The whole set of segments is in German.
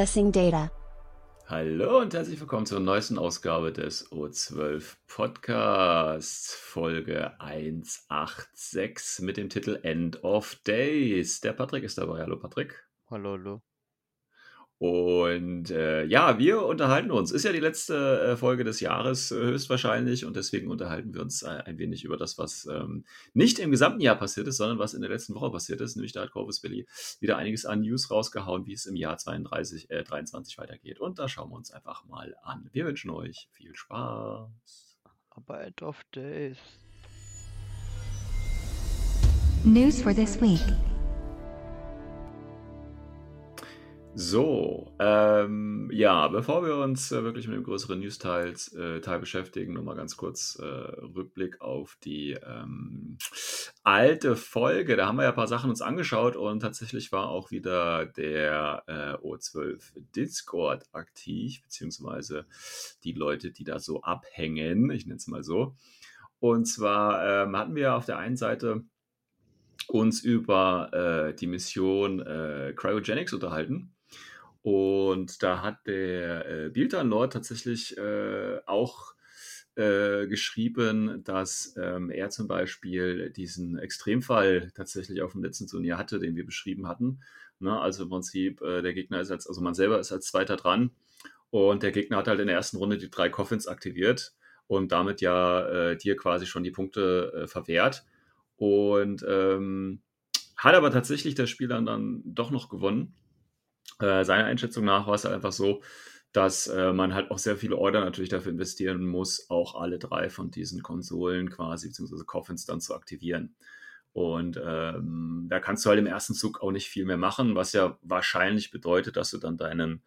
Accessing data. Hallo und herzlich willkommen zur neuesten Ausgabe des O12 Podcasts, Folge 186 mit dem Titel End of Days. Der Patrick ist dabei. Hallo Patrick. Hallo, hallo. Und äh, ja, wir unterhalten uns. Ist ja die letzte äh, Folge des Jahres äh, höchstwahrscheinlich und deswegen unterhalten wir uns äh, ein wenig über das, was ähm, nicht im gesamten Jahr passiert ist, sondern was in der letzten Woche passiert ist. Nämlich da hat Corvus Belli wieder einiges an News rausgehauen, wie es im Jahr 32, äh, 23 weitergeht. Und da schauen wir uns einfach mal an. Wir wünschen euch viel Spaß. Aber End of Days. News for this week. So, ähm, ja, bevor wir uns äh, wirklich mit dem größeren News-Teil äh, beschäftigen, nochmal ganz kurz äh, Rückblick auf die ähm, alte Folge. Da haben wir ja ein paar Sachen uns angeschaut und tatsächlich war auch wieder der äh, O12 Discord aktiv, beziehungsweise die Leute, die da so abhängen, ich nenne es mal so. Und zwar ähm, hatten wir auf der einen Seite uns über äh, die Mission äh, Cryogenics unterhalten. Und da hat der äh, Bildan Lord tatsächlich äh, auch äh, geschrieben, dass ähm, er zum Beispiel diesen Extremfall tatsächlich auf dem letzten Turnier hatte, den wir beschrieben hatten. Ne? Also im Prinzip, äh, der Gegner ist als, also man selber ist als Zweiter dran und der Gegner hat halt in der ersten Runde die drei Coffins aktiviert und damit ja äh, dir quasi schon die Punkte äh, verwehrt. Und ähm, hat aber tatsächlich der Spieler dann doch noch gewonnen. Äh, seiner Einschätzung nach war es halt einfach so, dass äh, man halt auch sehr viele Order natürlich dafür investieren muss, auch alle drei von diesen Konsolen quasi, beziehungsweise Coffins dann zu aktivieren. Und ähm, da kannst du halt im ersten Zug auch nicht viel mehr machen, was ja wahrscheinlich bedeutet, dass du dann deinen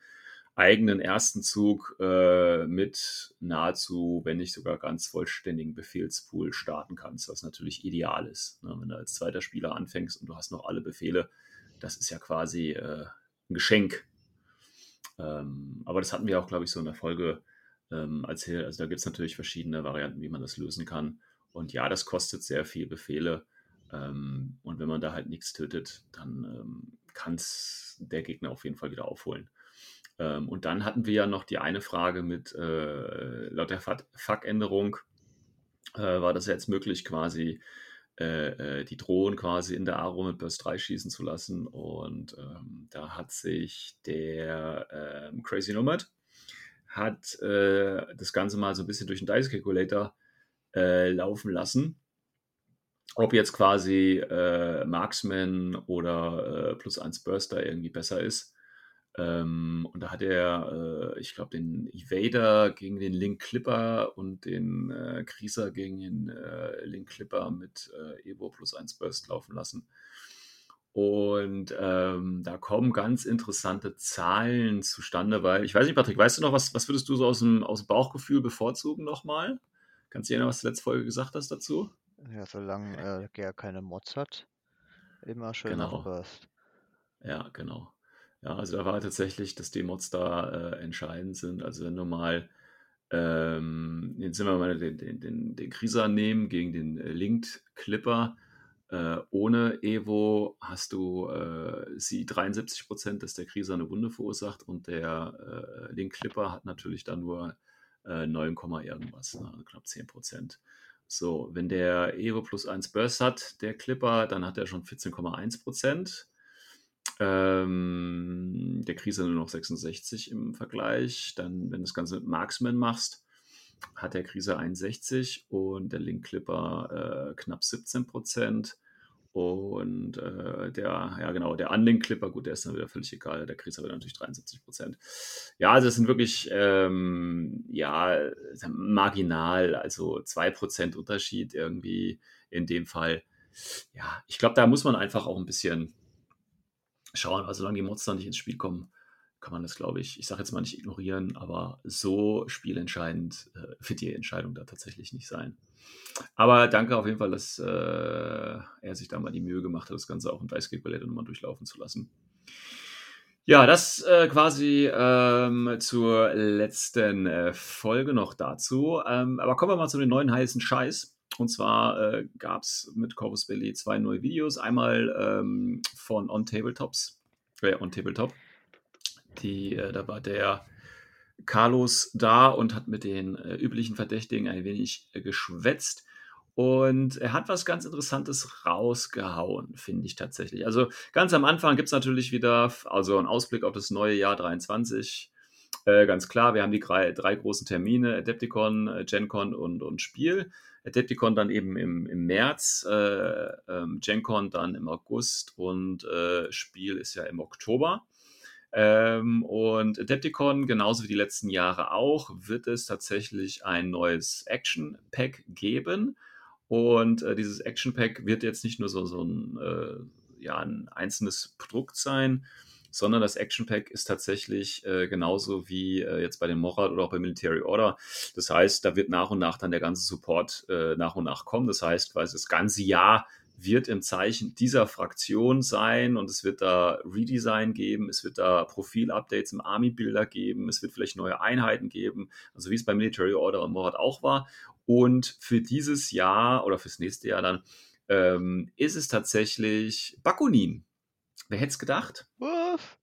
eigenen ersten Zug äh, mit nahezu, wenn nicht sogar ganz vollständigen Befehlspool starten kannst, was natürlich ideal ist. Ne? Wenn du als zweiter Spieler anfängst und du hast noch alle Befehle, das ist ja quasi äh, ein Geschenk. Ähm, aber das hatten wir auch, glaube ich, so in der Folge ähm, erzählt. Also da gibt es natürlich verschiedene Varianten, wie man das lösen kann. Und ja, das kostet sehr viel Befehle. Ähm, und wenn man da halt nichts tötet, dann ähm, kann es der Gegner auf jeden Fall wieder aufholen. Ähm, und dann hatten wir ja noch die eine Frage mit, äh, laut der FAQ-Änderung äh, war das jetzt möglich, quasi äh, äh, die Drohnen quasi in der Aro mit Burst 3 schießen zu lassen. Und ähm, da hat sich der ähm, Crazy Nomad hat äh, das Ganze mal so ein bisschen durch den Dice Calculator äh, laufen lassen. Ob jetzt quasi äh, Marksman oder äh, plus 1 Burster irgendwie besser ist. Ähm, und da hat er, äh, ich glaube, den Evader gegen den Link Clipper und den äh, Krieser gegen den äh, Link Clipper mit äh, Evo plus 1 Burst laufen lassen. Und ähm, da kommen ganz interessante Zahlen zustande, weil ich weiß nicht, Patrick, weißt du noch, was, was würdest du so aus dem, aus dem Bauchgefühl bevorzugen nochmal? Kannst du dir noch was du letzte Folge gesagt hast dazu? Ja, solange äh, er keine Mods hat, immer schön Genau. Burst. Ja, genau. Ja, also da war tatsächlich, dass die Mods da äh, entscheidend sind. Also wenn du mal, ähm, jetzt sind wir mal den, den, den, den Krieger nehmen gegen den äh, Linked Clipper. Äh, ohne Evo hast du äh, sie 73%, dass der Krieger eine Wunde verursacht und der äh, Link Clipper hat natürlich dann nur äh, 9, Komma irgendwas, ne, also knapp 10%. So, wenn der Evo plus 1 Burst hat, der Clipper, dann hat er schon 14,1%. Ähm, der Krise nur noch 66 im Vergleich. Dann, wenn du das Ganze mit Marksman machst, hat der Krise 61 und der Link Clipper äh, knapp 17 Prozent. Und äh, der, ja genau, der Unlink Clipper, gut, der ist dann wieder völlig egal, der Krise aber natürlich 73 Prozent. Ja, also es sind wirklich, ähm, ja, marginal, also 2 Prozent Unterschied irgendwie in dem Fall. Ja, ich glaube, da muss man einfach auch ein bisschen schauen, also solange die dann nicht ins Spiel kommen, kann man das, glaube ich, ich sage jetzt mal nicht ignorieren, aber so spielentscheidend äh, wird die Entscheidung da tatsächlich nicht sein. Aber danke auf jeden Fall, dass äh, er sich da mal die Mühe gemacht hat, das Ganze auch in Weißgate-Ballette nochmal durchlaufen zu lassen. Ja, das äh, quasi ähm, zur letzten äh, Folge noch dazu. Ähm, aber kommen wir mal zu den neuen heißen Scheiß. Und zwar äh, gab es mit Corvus Belli zwei neue Videos. Einmal ähm, von On Tabletops, äh, On Tabletop. Die, äh, da war der Carlos da und hat mit den äh, üblichen Verdächtigen ein wenig äh, geschwätzt. Und er hat was ganz Interessantes rausgehauen, finde ich tatsächlich. Also ganz am Anfang gibt es natürlich wieder also einen Ausblick auf das neue Jahr 23. Äh, ganz klar, wir haben die drei, drei großen Termine, Adepticon, äh, GenCon und, und Spiel. Adepticon dann eben im, im März, äh, ähm, GenCon dann im August und äh, Spiel ist ja im Oktober. Ähm, und Adepticon, genauso wie die letzten Jahre auch, wird es tatsächlich ein neues Action-Pack geben. Und äh, dieses Action Pack wird jetzt nicht nur so, so ein, äh, ja, ein einzelnes Produkt sein, sondern das Action Pack ist tatsächlich äh, genauso wie äh, jetzt bei den Morad oder auch bei Military Order. Das heißt, da wird nach und nach dann der ganze Support äh, nach und nach kommen. Das heißt, quasi das ganze Jahr wird im Zeichen dieser Fraktion sein und es wird da Redesign geben, es wird da Profil-Updates im Army-Bilder geben, es wird vielleicht neue Einheiten geben, also wie es bei Military Order und Morad auch war. Und für dieses Jahr oder fürs nächste Jahr dann ähm, ist es tatsächlich Bakunin. Wer hätte es gedacht? Uff.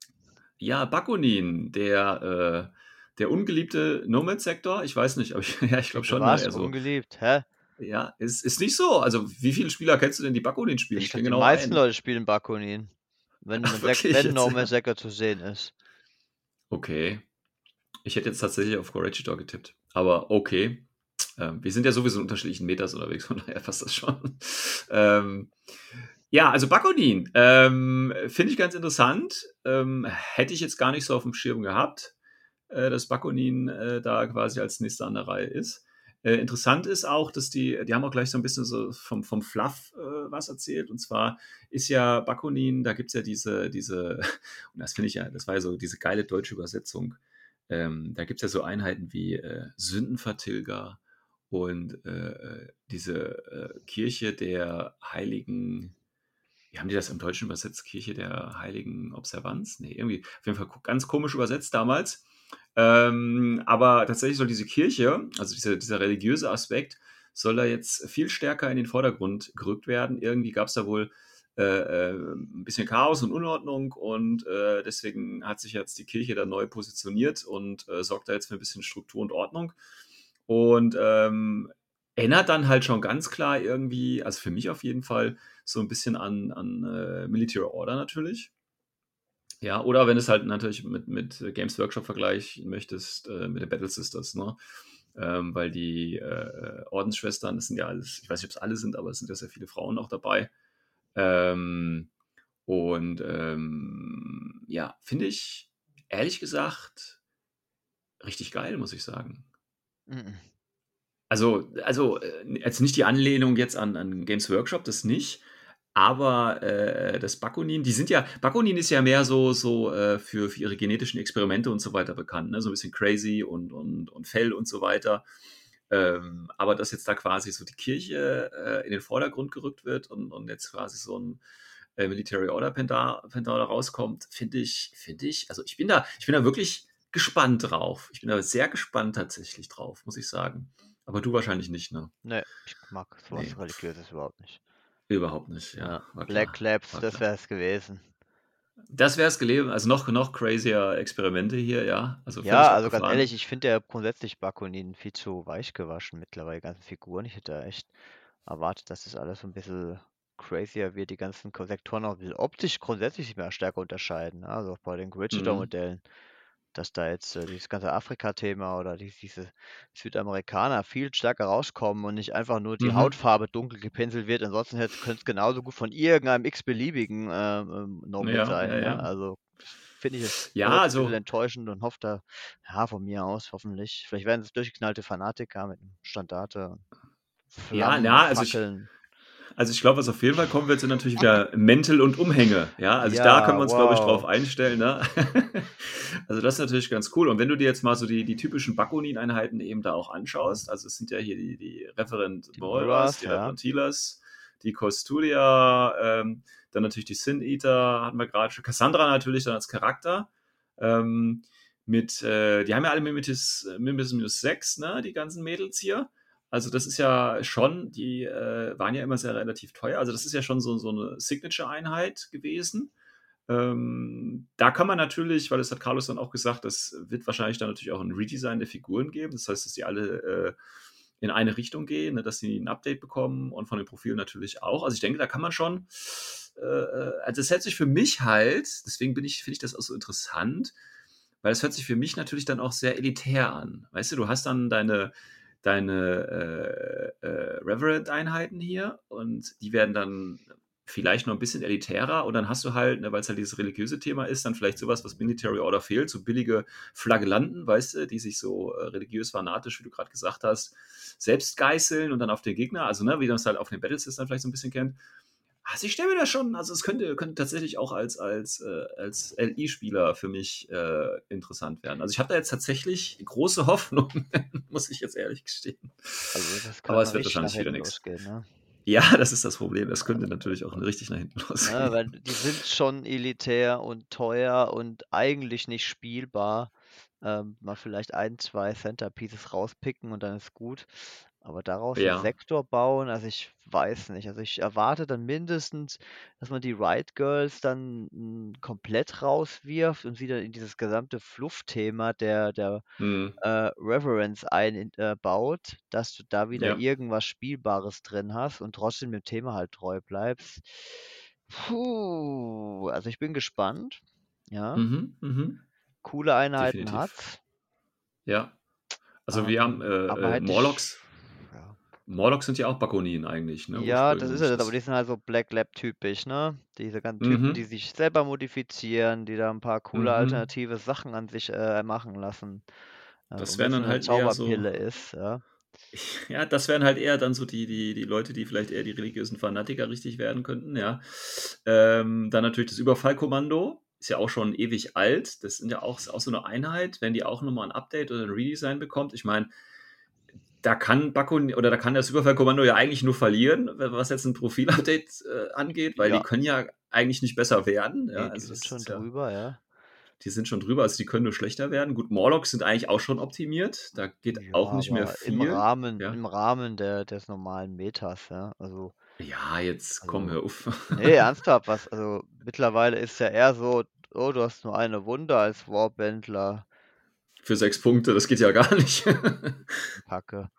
Ja, Bakunin, der, äh, der ungeliebte Nomad-Sektor. Ich weiß nicht, aber ich, ja, ich glaube schon. Was? Also, Ungeliebt, hä? ja, ist, ist nicht so. Also, wie viele Spieler kennst du denn, die Bakunin spielen? Ich kenn glaube, die meisten einen. Leute spielen Bakunin. Wenn, Ach, wenn, wirklich wenn jetzt? No Man's Sky zu sehen ist. Okay. Ich hätte jetzt tatsächlich auf Corregidor getippt. Aber okay. Ähm, wir sind ja sowieso in unterschiedlichen Meters unterwegs, von daher passt das schon. Ähm, ja, also Bakonin ähm, finde ich ganz interessant. Ähm, hätte ich jetzt gar nicht so auf dem Schirm gehabt, äh, dass Bakonin äh, da quasi als nächster an der Reihe ist. Äh, interessant ist auch, dass die, die haben auch gleich so ein bisschen so vom, vom Fluff äh, was erzählt. Und zwar ist ja Bakonin, da gibt es ja diese, diese, und das finde ich ja, das war ja so diese geile deutsche Übersetzung. Ähm, da gibt es ja so Einheiten wie äh, Sündenvertilger und äh, diese Kirche der Heiligen, wie haben die das im Deutschen übersetzt? Kirche der Heiligen Observanz? Nee, irgendwie auf jeden Fall ganz komisch übersetzt damals. Ähm, aber tatsächlich soll diese Kirche, also diese, dieser religiöse Aspekt, soll da jetzt viel stärker in den Vordergrund gerückt werden. Irgendwie gab es da wohl äh, äh, ein bisschen Chaos und Unordnung und äh, deswegen hat sich jetzt die Kirche da neu positioniert und äh, sorgt da jetzt für ein bisschen Struktur und Ordnung. Und ähm, erinnert dann halt schon ganz klar irgendwie, also für mich auf jeden Fall, so ein bisschen an, an äh, Military Order natürlich. Ja, oder wenn es halt natürlich mit, mit Games Workshop vergleichen möchtest, äh, mit den Battle Sisters, ne? Ähm, weil die äh, Ordensschwestern, das sind ja alles, ich weiß nicht, ob es alle sind, aber es sind ja sehr viele Frauen auch dabei. Ähm, und ähm, ja, finde ich ehrlich gesagt richtig geil, muss ich sagen. Mhm. Also, also äh, jetzt nicht die Anlehnung jetzt an, an Games Workshop, das nicht. Aber äh, das Bakunin, die sind ja, Bakunin ist ja mehr so, so äh, für, für ihre genetischen Experimente und so weiter bekannt, ne? so ein bisschen crazy und, und, und Fell und so weiter. Ähm, aber dass jetzt da quasi so die Kirche äh, in den Vordergrund gerückt wird und, und jetzt quasi so ein äh, Military Order Pendar, Pendar da rauskommt, finde ich, finde ich, also ich bin da, ich bin da wirklich gespannt drauf. Ich bin da sehr gespannt tatsächlich drauf, muss ich sagen. Aber du wahrscheinlich nicht, ne? Ne, ich mag sowas Nee. Religiöses überhaupt nicht. Überhaupt nicht, ja. Black Labs, war das wäre es gewesen. Das wäre es gelesen, also noch, noch crazier Experimente hier, ja. Also Ja, also ganz ehrlich, ich finde ja grundsätzlich Bakunin viel zu weich gewaschen mittlerweile, die ganzen Figuren. Ich hätte echt erwartet, dass das alles so ein bisschen crazier wird, die ganzen Sektoren auch ein bisschen optisch grundsätzlich sich mehr stärker unterscheiden. ne? Also auch bei den Mhm. Dass da jetzt äh, dieses ganze Afrika-Thema oder die, diese Südamerikaner viel stärker rauskommen und nicht einfach nur die Mhm. Hautfarbe dunkel gepinselt wird. Ansonsten könnte es genauso gut von irgendeinem x-beliebigen äh, Nomad Ja, sein. ja, ne? ja. Also finde ich es Ja, ein also- bisschen enttäuschend und hoffe da, ja, von mir aus hoffentlich. Vielleicht werden es durchgeknallte Fanatiker mit einem Standarte. Ja, Flammen, na, also ich- Fackeln. Also ich glaube, was auf jeden Fall kommen wird, sind natürlich wieder Mäntel und Umhänge. Ja, also Ja, da können wir uns, glaube ich, wow. drauf einstellen. Ne? also das ist natürlich ganz cool. Und wenn du dir jetzt mal so die, die typischen Bakunin-Einheiten eben da auch anschaust, also es sind ja hier die, die Referent Die Moiras, Moiras, die ja. Referent Healers, die Costudia, ähm, dann natürlich die Sin Eater, hatten wir gerade schon. Cassandra natürlich dann als Charakter. Ähm, mit, äh, die haben ja alle Mimetis, Mimetis minus 6, ne, die ganzen Mädels hier. Also das ist ja schon, die äh, waren ja immer sehr relativ teuer. Also das ist ja schon so, so eine Signature-Einheit gewesen. Ähm, da kann man natürlich, weil das hat Carlos dann auch gesagt, das wird wahrscheinlich dann natürlich auch ein Redesign der Figuren geben. Das heißt, dass die alle äh, in eine Richtung gehen, ne, dass sie ein Update bekommen und von den Profilen natürlich auch. Also ich denke, da kann man schon, äh, äh, also es hört sich für mich halt, deswegen ich, finde ich das auch so interessant, weil es hört sich für mich natürlich dann auch sehr elitär an. Weißt du, du hast dann deine, deine äh, äh, Reverend-Einheiten hier und die werden dann vielleicht noch ein bisschen elitärer und dann hast du halt, ne, weil es halt dieses religiöse Thema ist, dann vielleicht sowas, was Military Order fehlt, so billige Flagellanten, weißt du, die sich so äh, religiös fanatisch, wie du gerade gesagt hast, selbst geißeln und dann auf den Gegner, also ne, wie man es halt auf den Battlesys dann vielleicht so ein bisschen kennt. Also ich stelle mir das schon, also es könnte, könnte tatsächlich auch als, als, äh, als LI-Spieler für mich äh, interessant werden. Also ich habe da jetzt tatsächlich große Hoffnung, muss ich jetzt ehrlich gestehen. Also Aber es wird wahrscheinlich wieder nichts. ne? Ja, das ist das Problem. Das könnte natürlich auch richtig nach hinten losgehen. Ne, weil die sind schon elitär und teuer und eigentlich nicht spielbar. Ähm, mal vielleicht ein, zwei Centerpieces rauspicken und dann ist gut. Aber daraus einen Ja. Sektor bauen, also ich weiß nicht. Also ich erwarte dann mindestens, dass man die Riot Girls dann mm, komplett rauswirft und sie dann in dieses gesamte Fluff-Thema der, der Hm. äh, Reverence einbaut, dass du da wieder Ja. irgendwas Spielbares drin hast und trotzdem dem Thema halt treu bleibst. Puh, also ich bin gespannt. Ja, Mhm, mhm. coole Einheiten Definitiv. hat's. Ja. Also wir haben Ähm, äh, äh, ich, Morlocks. Morlocks sind ja auch Bakonien eigentlich, ne? Ja, das ist das, aber die sind halt so Black Lab typisch, ne? Diese ganzen Typen, die mhm, sich selber modifizieren, die da ein paar coole mhm. alternative Sachen an sich äh, machen lassen. So Das wären dann halt eher so. Ist, ja. Ja, das wären halt eher dann so die, die, die Leute, die vielleicht eher die religiösen Fanatiker richtig werden könnten, ja. Ähm, dann natürlich das Überfallkommando, ist ja auch schon ewig alt. Das sind ja auch, auch so eine Einheit, wenn die auch nochmal ein Update oder ein Redesign bekommt. Ich meine, da kann Bakko oder da kann das Überfallkommando ja eigentlich nur verlieren, was jetzt ein Profil-Update äh, angeht, weil die Ja, können ja eigentlich nicht besser werden. Ja, nee, die also sind schon ist ja, drüber, ja. die sind schon drüber, also die können nur schlechter werden. Gut, Morlocks sind eigentlich auch schon optimiert. Da geht auch nicht mehr aber im viel. Rahmen, im Rahmen der, des normalen Metas, ja. Also, Ja, jetzt komm, also, hör auf. nee, ernsthaft, was, also mittlerweile ist ja eher so, oh, du hast nur eine Wunde als Warbändler, Für sechs Punkte, das geht ja gar nicht. Kacke.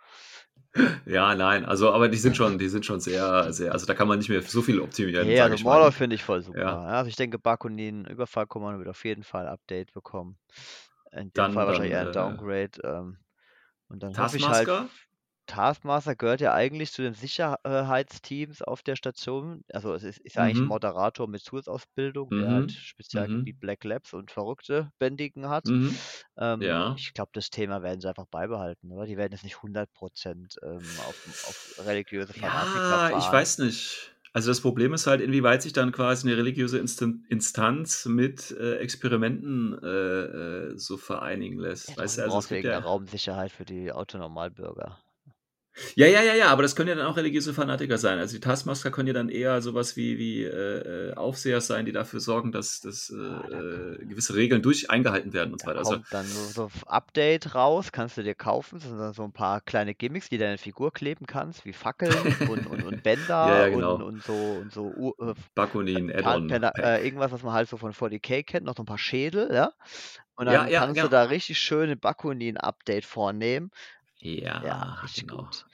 ja, nein, also, aber die sind schon, die sind schon sehr, sehr, also da kann man nicht mehr so viel optimieren, sage also Mordor mal. finde ich voll super. Ja, Ja, also ich denke, Bakunin Überfallkommando wird auf jeden Fall Update bekommen. In dem Fall dann, wahrscheinlich dann eher ein äh, Downgrade. Ähm, und dann hoffe ich halt. Taskmaster gehört ja eigentlich zu den Sicherheitsteams auf der Station. Also es ist, ist ja eigentlich ein Mhm, Moderator mit Zusatzausbildung, der halt mhm, Spezialgebiet mhm, Black Labs und Verrückte Bändigen hat. mhm. Ähm, Ja. ich glaube, das Thema werden sie einfach beibehalten, oder? Die werden jetzt nicht 100% ähm, auf, auf religiöse Fanatiker Ja, ich weiß nicht. Also das Problem ist halt, inwieweit sich dann quasi eine religiöse Instan Instanz mit äh, Experimenten äh, äh, so vereinigen lässt. Ja, Weißt du, also es gibt ja. Raumsicherheit für die Autonormalbürger. Ja, ja, ja, ja, aber das können ja dann auch religiöse Fanatiker sein. Also die Taskmaster können ja dann eher sowas wie, wie äh, Aufseher sein, die dafür sorgen, dass, dass äh, Ah, äh, gewisse Regeln durch eingehalten werden und so weiter. Also, dann so, so ein Update raus, kannst du dir kaufen. Das sind dann so ein paar kleine Gimmicks, die deine Figur kleben kannst, wie Fackeln und, und, und ja, Bänder ja, und, genau. und so und so Ur- äh, Bakunin, Add-on äh, irgendwas, was man halt so von 40k kennt, noch so ein paar Schädel, ja. Und Ja, dann ja, kannst du genau. da richtig schön ein Bakunin-Update vornehmen. Ja, Ja, richtig genau. gut.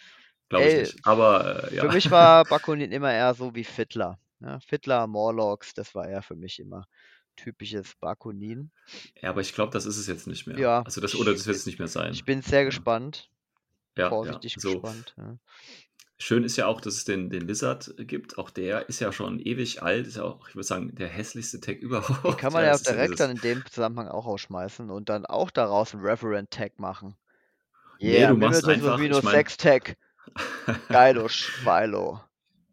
Glaube ich nicht. Aber äh, für ja. mich war Bakunin immer eher so wie Fiddler. Ja, Fiddler, Morlocks, das war eher für mich immer typisches Bakunin. Ja, aber ich glaube, das ist es jetzt nicht mehr. Ja, Also das, oder ich, das wird es nicht mehr ich sein. bin sehr Ja, gespannt, ja, ja. vorsichtig So. gespannt. Ja. Schön ist ja auch, dass es den, den Lizard gibt. Auch der ist ja schon ewig alt. Ist ja auch, ich würde sagen, der hässlichste Tag Den überhaupt. kann man Ja, ja ja direkt dann in dem Zusammenhang auch ausschmeißen und dann auch daraus einen Reverend Tag machen. Nee, Yeah, du machst einfach, ich minus meine. 6 Tag. Geilo, Schweilo.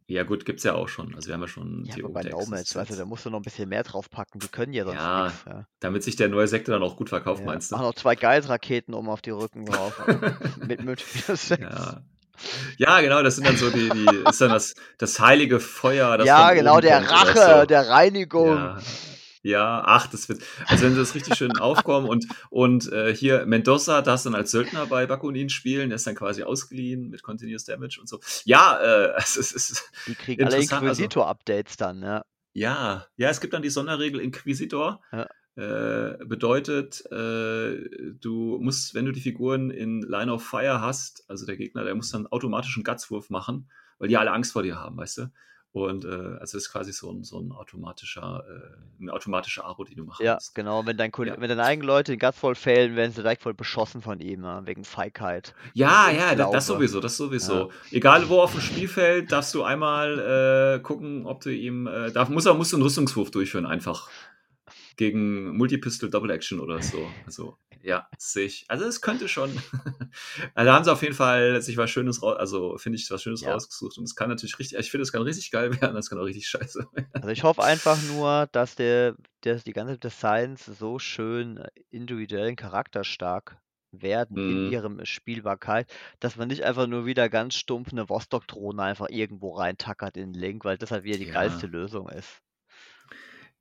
Ja, gut, gibt's ja auch schon. Also wir haben ja schon Ja, aber bei. Nomads, weißt du, da musst du noch ein bisschen mehr draufpacken. Die können ja sonst ja, nichts. Ja. damit sich der neue Sektor dann auch gut verkauft, Ja. meinst du? Mach noch zwei Geilraketen oben auf die Rücken drauf. mit Multiplayer 6. Ja. Ja, genau, das sind dann so die, die ist dann das, das heilige Feuer, das Ja, genau, der Rache, so. der Reinigung. Ja, ja, ach, das wird, also wenn sie das richtig schön aufkommen und, und äh, hier Mendoza darf dann als Söldner bei Bakunin spielen, der ist dann quasi ausgeliehen mit Continuous Damage und so. Ja, äh, es ist, es ist Die kriegen alle also, Inquisitor-Updates dann, ja. ja, ja, es gibt dann die Sonderregel Inquisitor. Ja. Äh, bedeutet, äh, du musst, wenn du die Figuren in Line of Fire hast, also der Gegner, der muss dann automatisch einen Gutswurf machen, weil die alle Angst vor dir haben, weißt du? Und äh, also es ist quasi so ein, so ein automatischer, äh, eine automatische Aro, die du machen Ja, genau. Wenn, dein, Koll- Ja. wenn deine eigenen Leute den Guts voll failen, werden sie direkt voll beschossen von ihm, ja, wegen Feigheit. Ja, ja, da- das Glaube. sowieso, das sowieso. Egal wo auf dem Spielfeld, darfst du einmal äh, gucken, ob du ihm, äh, darf, muss er, musst du einen Rüstungswurf durchführen, einfach. Gegen Multipistol Double Action oder so. Also, ja, sehe ich. Also, es könnte schon. also, da haben sie auf jeden Fall sich was Schönes raus, also, finde ich, was Schönes Ja. rausgesucht. Und es kann natürlich richtig, ich finde, es kann richtig geil werden, das kann auch richtig scheiße werden. Also ich hoffe einfach nur, dass der, dass die ganzen Designs so schön äh, individuell und charakterstark werden in Mhm. ihrem Spielbarkeit, dass man nicht einfach nur wieder ganz stumpf eine Vostok-Drohne einfach irgendwo reintackert in den Link, weil das halt wieder die Ja. geilste Lösung ist.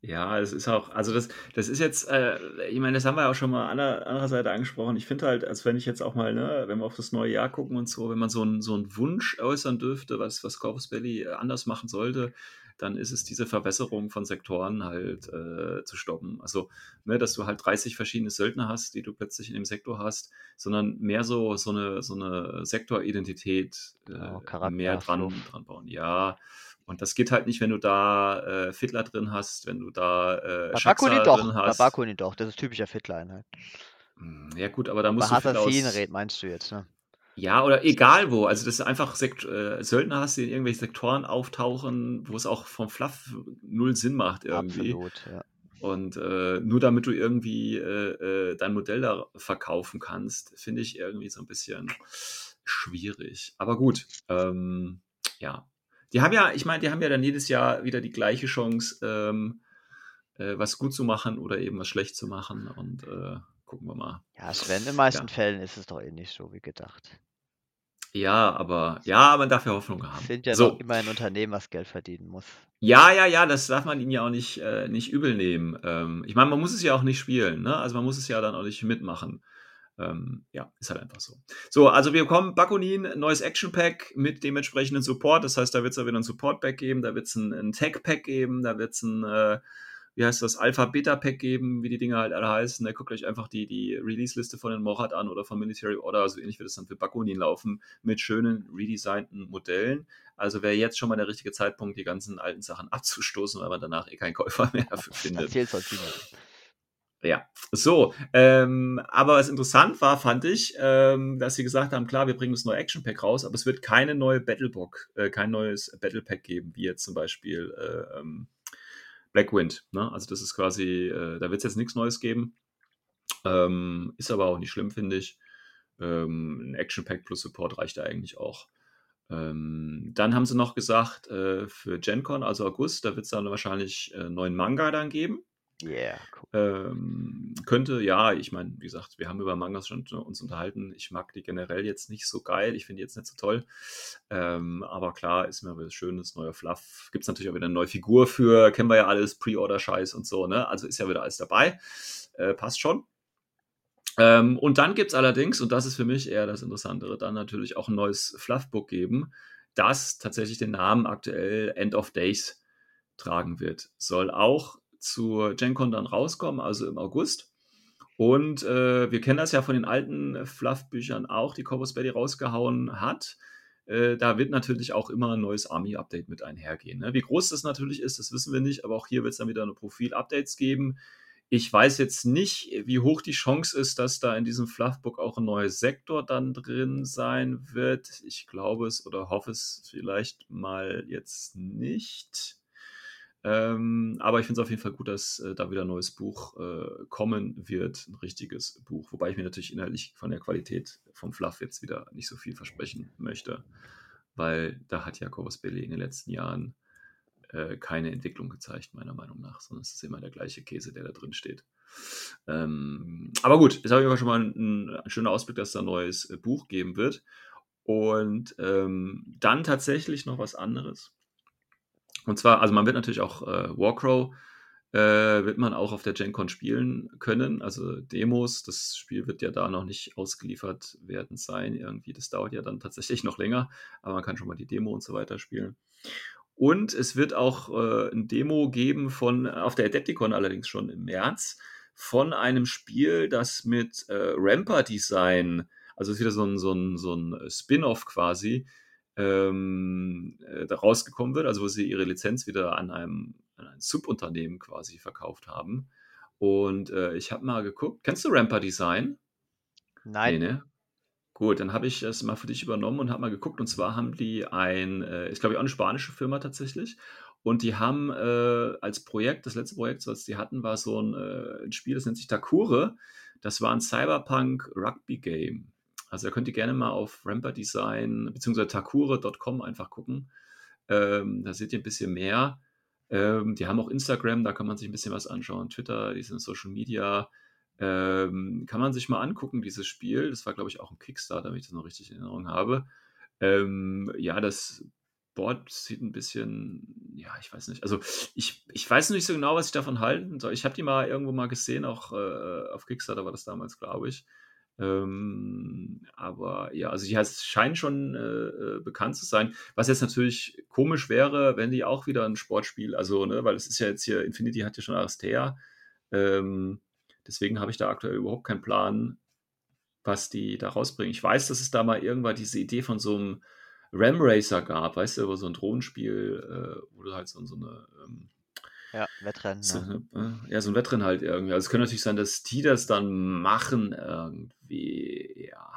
Ja, es ist auch, also das, das ist jetzt, äh, ich meine, das haben wir auch schon mal an der anderen Seite angesprochen. Ich finde halt, als wenn ich jetzt auch mal, ne, wenn wir auf das neue Jahr gucken und so, wenn man so einen so einen Wunsch äußern dürfte, was, was Corpus Belli äh, anders machen sollte, dann ist es diese Verwässerung von Sektoren halt äh, zu stoppen. Also, ne, dass du halt 30 verschiedene Söldner hast, die du plötzlich in dem Sektor hast, sondern mehr so, so eine, so eine Sektoridentität äh, Charakter, mehr dran, dran bauen. Ja. Und das geht halt nicht, wenn du da äh, Fiddler drin hast, wenn du da äh, Bei Schaxer doch, drin bei hast. Bakunin doch, das ist typischer Fiddler-Einheit. Hm, Ja gut, aber da Bei musst du viel Assassin aus... red meinst du jetzt, ne? Ja, oder egal wo. Also das ist einfach Sekt äh, Söldner hast, die in irgendwelche Sektoren auftauchen, wo es auch vom Fluff null Sinn macht irgendwie. Absolut, ja. Und äh, nur damit du irgendwie äh, äh, dein Modell da verkaufen kannst, finde ich irgendwie so ein bisschen schwierig. Aber gut, ähm, ja. Die haben ja, ich meine, die haben ja dann jedes Jahr wieder die gleiche Chance, ähm, äh, was gut zu machen oder eben was schlecht zu machen. Und äh, gucken wir mal. Ja, Sven, in den meisten Ja. Fällen ist es doch eh nicht so wie gedacht. Ja, aber ja, man darf ja Hoffnung haben. sind ja so. noch immer ein Unternehmen, was Geld verdienen muss. Ja, ja, ja, das darf man ihnen ja auch nicht, äh, nicht übel nehmen. Ähm, ich meine, man muss es ja auch nicht spielen, ne? Also man muss es ja dann auch nicht mitmachen. Ähm, ja, ist halt einfach so. So, also wir bekommen Bakunin, neues Action Pack mit dementsprechenden Support. Das heißt, da wird es ja wieder ein Support Pack geben, da wird es ein, ein Tech Pack geben, da wird es ein, äh, wie heißt das, Alpha Beta Pack geben, wie die Dinger halt alle heißen. Da guckt euch einfach die, die Release-Liste von den Morat an oder von Military Order, so ähnlich wird es dann für Bakunin laufen, mit schönen redesignten Modellen. Also wäre jetzt schon mal der richtige Zeitpunkt, die ganzen alten Sachen abzustoßen, weil man danach eh keinen Käufer mehr dafür findet. Erzähl's niemandem. Ja, so. Ähm, aber was interessant war, fand ich, ähm, dass sie gesagt haben, klar, wir bringen das neue Action Pack raus, aber es wird keine neue Battlebook, äh, kein neues Battle Pack geben, wie jetzt zum Beispiel äh, ähm, Blackwind. Ne? Also das ist quasi, äh, da wird es jetzt nichts Neues geben. Ähm, ist aber auch nicht schlimm, finde ich. Ähm, ein Action Pack plus Support reicht da eigentlich auch. Ähm, dann haben sie noch gesagt, äh, für GenCon, also August, da wird es dann wahrscheinlich äh, neuen Manga dann geben. Yeah, cool. Ähm, könnte, ja, ich meine, wie gesagt, wir haben über Mangas schon uns unterhalten. Ich mag die generell jetzt nicht so geil. Ich finde die jetzt nicht so toll. Ähm, aber klar, ist mir was Schönes, neuer Fluff. Gibt es natürlich auch wieder eine neue Figur für, kennen wir ja alles, Pre-Order-Scheiß und so, ne? Also ist ja wieder alles dabei. Äh, passt schon. Ähm, und dann gibt es allerdings, und das ist für mich eher das Interessantere, dann natürlich auch ein neues Fluffbook geben, das tatsächlich den Namen aktuell End of Days tragen wird. Soll auch zur GenCon dann rauskommen, also im August. Und äh, wir kennen das ja von den alten Fluff-Büchern auch, die Corpus Belli rausgehauen hat. Äh, da wird natürlich auch immer ein neues Army-Update mit einhergehen. Ne? Wie groß das natürlich ist, das wissen wir nicht, aber auch hier wird es dann wieder eine Profil-Updates geben. Ich weiß jetzt nicht, wie hoch die Chance ist, dass da in diesem Fluffbook auch ein neuer Sektor dann drin sein wird. Ich glaube es oder hoffe es vielleicht mal jetzt nicht. Ähm, aber ich finde es auf jeden Fall gut, dass äh, da wieder ein neues Buch äh, kommen wird, ein richtiges Buch. Wobei ich mir natürlich inhaltlich von der Qualität vom Fluff jetzt wieder nicht so viel versprechen möchte. weil da hat ja Corvus Belli in den letzten Jahren äh, keine Entwicklung gezeigt, meiner Meinung nach, sondern es ist immer der gleiche Käse, der da drin steht. Ähm, aber gut, jetzt habe ich schon mal ein, ein, schöner Ausblick, dass es da ein neues äh, Buch geben wird. Und ähm, dann tatsächlich noch was anderes. Und zwar, also man wird natürlich auch äh, Warcrow äh, wird man auch auf der GenCon spielen können. Also Demos, das Spiel wird ja da noch nicht ausgeliefert werden sein. Irgendwie, das dauert ja dann tatsächlich noch länger, aber man kann schon mal die Demo und so weiter spielen. Und es wird auch äh, ein Demo geben von, auf der Adepticon allerdings schon im März, von einem Spiel, das mit äh, Ramper-Design, also ist wieder so ein, so ein, so ein Spin-off quasi, ähm, äh, da rausgekommen wird, also wo sie ihre Lizenz wieder an einem, an ein Subunternehmen quasi verkauft haben. Und äh, ich habe mal geguckt, kennst du Ramper Design? Nein. Nee, ne? Gut, dann habe ich es mal für dich übernommen und habe mal geguckt. Und zwar haben die ein, äh, ist glaube ich auch eine spanische Firma tatsächlich. Und die haben äh, als Projekt, das letzte Projekt, was die hatten, war so ein, äh, ein Spiel, das nennt sich Takure. Das war ein Cyberpunk Rugby Game. Also da könnt ihr gerne mal auf Ramper Design bzw. takure.com einfach gucken. Ähm, da seht ihr ein bisschen mehr. Ähm, die haben auch Instagram, da kann man sich ein bisschen was anschauen. Twitter, die sind Social Media. Ähm, kann man sich mal angucken, dieses Spiel. Das war, glaube ich, auch ein Kickstarter, wenn ich das noch richtig in Erinnerung habe. Ähm, ja, das Board sieht ein bisschen, ja, ich weiß nicht. Also ich, ich weiß nicht so genau, was ich davon halten soll. Ich habe die mal irgendwo mal gesehen, auch äh, auf Kickstarter war das damals, glaube ich. Ähm, aber ja, also die scheinen schon äh, äh, bekannt zu sein. Was jetzt natürlich komisch wäre, wenn die auch wieder ein Sportspiel, also, ne, weil es ist ja jetzt hier, Infinity hat ja schon Aristea. Ähm, deswegen habe ich da aktuell überhaupt keinen Plan, was die da rausbringen. Ich weiß, dass es da mal irgendwann diese Idee von so einem Ram Racer gab, weißt du, über so ein Drohnenspiel, äh, wo du halt so, so eine ähm, ja, Wettrennen. So, ne? äh, ja, so ein Wettrennen halt irgendwie. Also es könnte natürlich sein, dass die das dann machen irgendwie. Ja,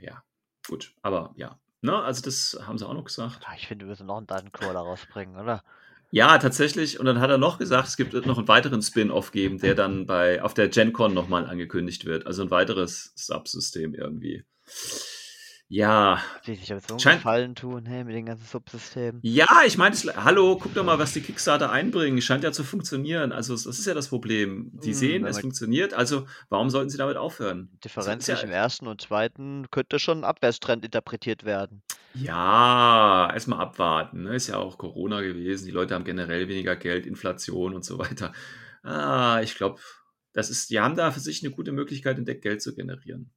ja, gut. Aber ja, ne, also das haben sie auch noch gesagt. Ja, ich finde, wir müssen noch einen Datencrawler rausbringen, oder? Ja, tatsächlich. Und dann hat er noch gesagt, es gibt noch einen weiteren Spin-off geben, der dann bei auf der GenCon nochmal angekündigt wird. Also ein weiteres Subsystem irgendwie. Ja. Die sich aber so Scheint- Gefallen tun, hey, mit den ganzen Subsystemen. Ja, ich meine, hallo, guck doch mal, was die Kickstarter einbringen. Scheint ja zu funktionieren. Also, das ist ja das Problem. Die Hm, sehen, es funktioniert. Also, warum sollten sie damit aufhören? Die Differenz ist ja- zwischen dem ersten und zweiten könnte schon ein Abwärtstrend interpretiert werden. Ja, erstmal abwarten. Ne? Ist ja auch Corona gewesen. Die Leute haben generell weniger Geld, Inflation und so weiter. Ah, ich glaube, das ist, die haben da für sich eine gute Möglichkeit entdeckt, Geld zu generieren.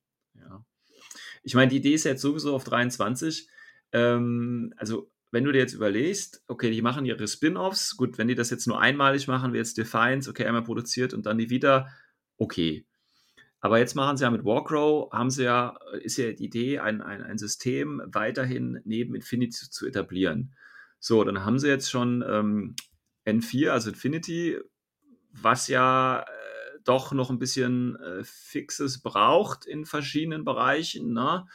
Ich meine, die Idee ist jetzt sowieso auf 23. Ähm, also, wenn du dir jetzt überlegst, okay, die machen ihre Spin-offs, gut, wenn die das jetzt nur einmalig machen, wie jetzt Defiance, okay, einmal produziert und dann die wieder, okay. Aber jetzt machen sie ja mit Warcrow, haben sie ja, ist ja die Idee, ein, ein, ein System weiterhin neben Infinity zu, zu etablieren. So, dann haben sie jetzt schon ähm, N4, also Infinity, was ja doch noch ein bisschen äh, Fixes braucht in verschiedenen Bereichen. Ne?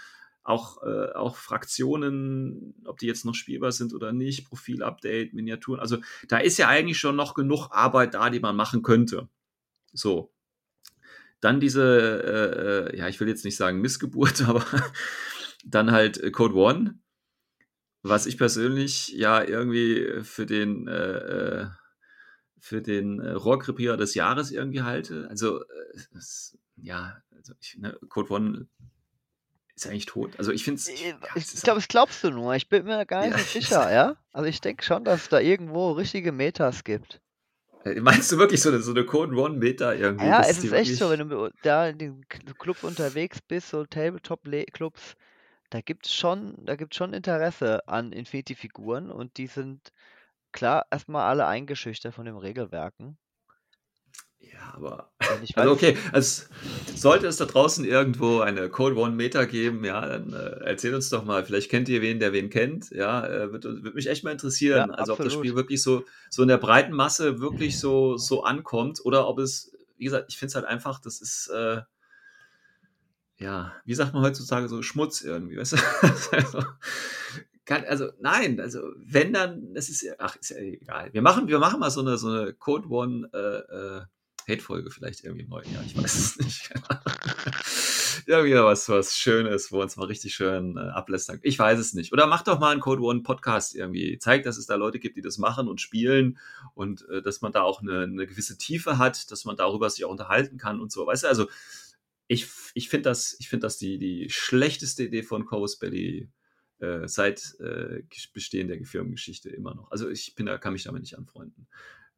Auch, äh, auch Fraktionen, ob die jetzt noch spielbar sind oder nicht, Profilupdate, Miniaturen. Also da ist ja eigentlich schon noch genug Arbeit da, die man machen könnte. So. Dann diese, äh, äh, ja, ich will jetzt nicht sagen Missgeburt, aber dann halt äh, Code One, was ich persönlich ja irgendwie für den, äh, für den äh, Rohrkrepierer des Jahres irgendwie halte. Also, äh, das, ja, also ich, ne, Code One ist eigentlich tot. Also ich finde es. Ich, Ja, es ich ist glaube, das glaubst du nur. Ich bin mir gar nicht Ja, so sicher, ja? Also ich denke schon, dass es da irgendwo richtige Metas gibt. Äh, Meinst du wirklich so eine, so eine Code One Meta irgendwie? Ja, es ist echt so, wenn du da in den K- Clubs unterwegs bist, so Tabletop-Clubs, da gibt es schon, da gibt's schon Interesse an Infinity-Figuren und die sind klar erstmal alle eingeschüchtert von den Regelwerken. Ja, aber. Also okay, also sollte es da draußen irgendwo eine Code One Meta geben, ja, dann äh, erzählt uns doch mal. Vielleicht kennt ihr wen, der wen kennt. Ja, äh, würde würd mich echt mal interessieren. Ja, also ob das absolut. Spiel wirklich so, so in der breiten Masse wirklich so, so ankommt oder ob es, wie gesagt, ich finde es halt einfach, das ist, äh, ja, wie sagt man heutzutage so Schmutz irgendwie, weißt du? also, kann, also nein, also wenn dann, das ist ja, ach, ist ja egal. Wir machen, wir machen mal so eine, so eine Code One äh, äh, Hate-Folge vielleicht irgendwie im neuen Jahr, ich weiß es nicht. ja, wieder was, was Schönes, wo uns mal richtig schön äh, ablästern. Ich weiß es nicht. Oder macht doch mal einen Code One Podcast irgendwie. Zeigt, dass es da Leute gibt, die das machen und spielen und äh, dass man da auch eine, eine gewisse Tiefe hat, dass man darüber sich auch unterhalten kann und so. Weißt du, also ich, ich finde das, ich finde das die, die schlechteste Idee von Corvus Belly äh, seit äh, Bestehen der Firmengeschichte immer noch. Also ich bin da, kann mich damit nicht anfreunden.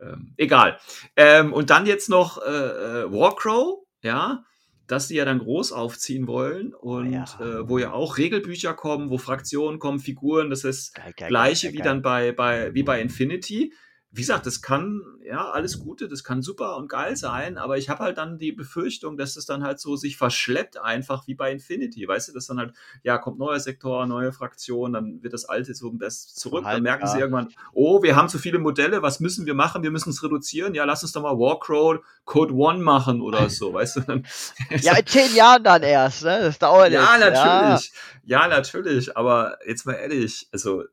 Ähm, egal. Ähm, und dann jetzt noch äh, äh Warcrow, ja, dass die ja dann groß aufziehen wollen und ja. Äh, wo ja auch Regelbücher kommen, wo Fraktionen kommen, Figuren, das ist geil, geil, gleiche geil, wie dann bei, bei, wie bei Infinity wie gesagt, das kann, ja, alles Gute, das kann super und geil sein, aber ich habe halt dann die Befürchtung, dass es dann halt so sich verschleppt einfach wie bei Infinity, weißt du, dass dann halt, ja, kommt neuer Sektor, neue Fraktion, dann wird das alte so das zurück, halt, dann merken ja. sie irgendwann, oh, wir haben zu viele Modelle, was müssen wir machen? Wir müssen es reduzieren, ja, lass uns doch mal Warcrow Code One machen oder so, weißt du? Dann, ja, in zehn Jahren dann erst, ne? Das dauert ja, jetzt. Natürlich. Ja. ja, natürlich, aber jetzt mal ehrlich, also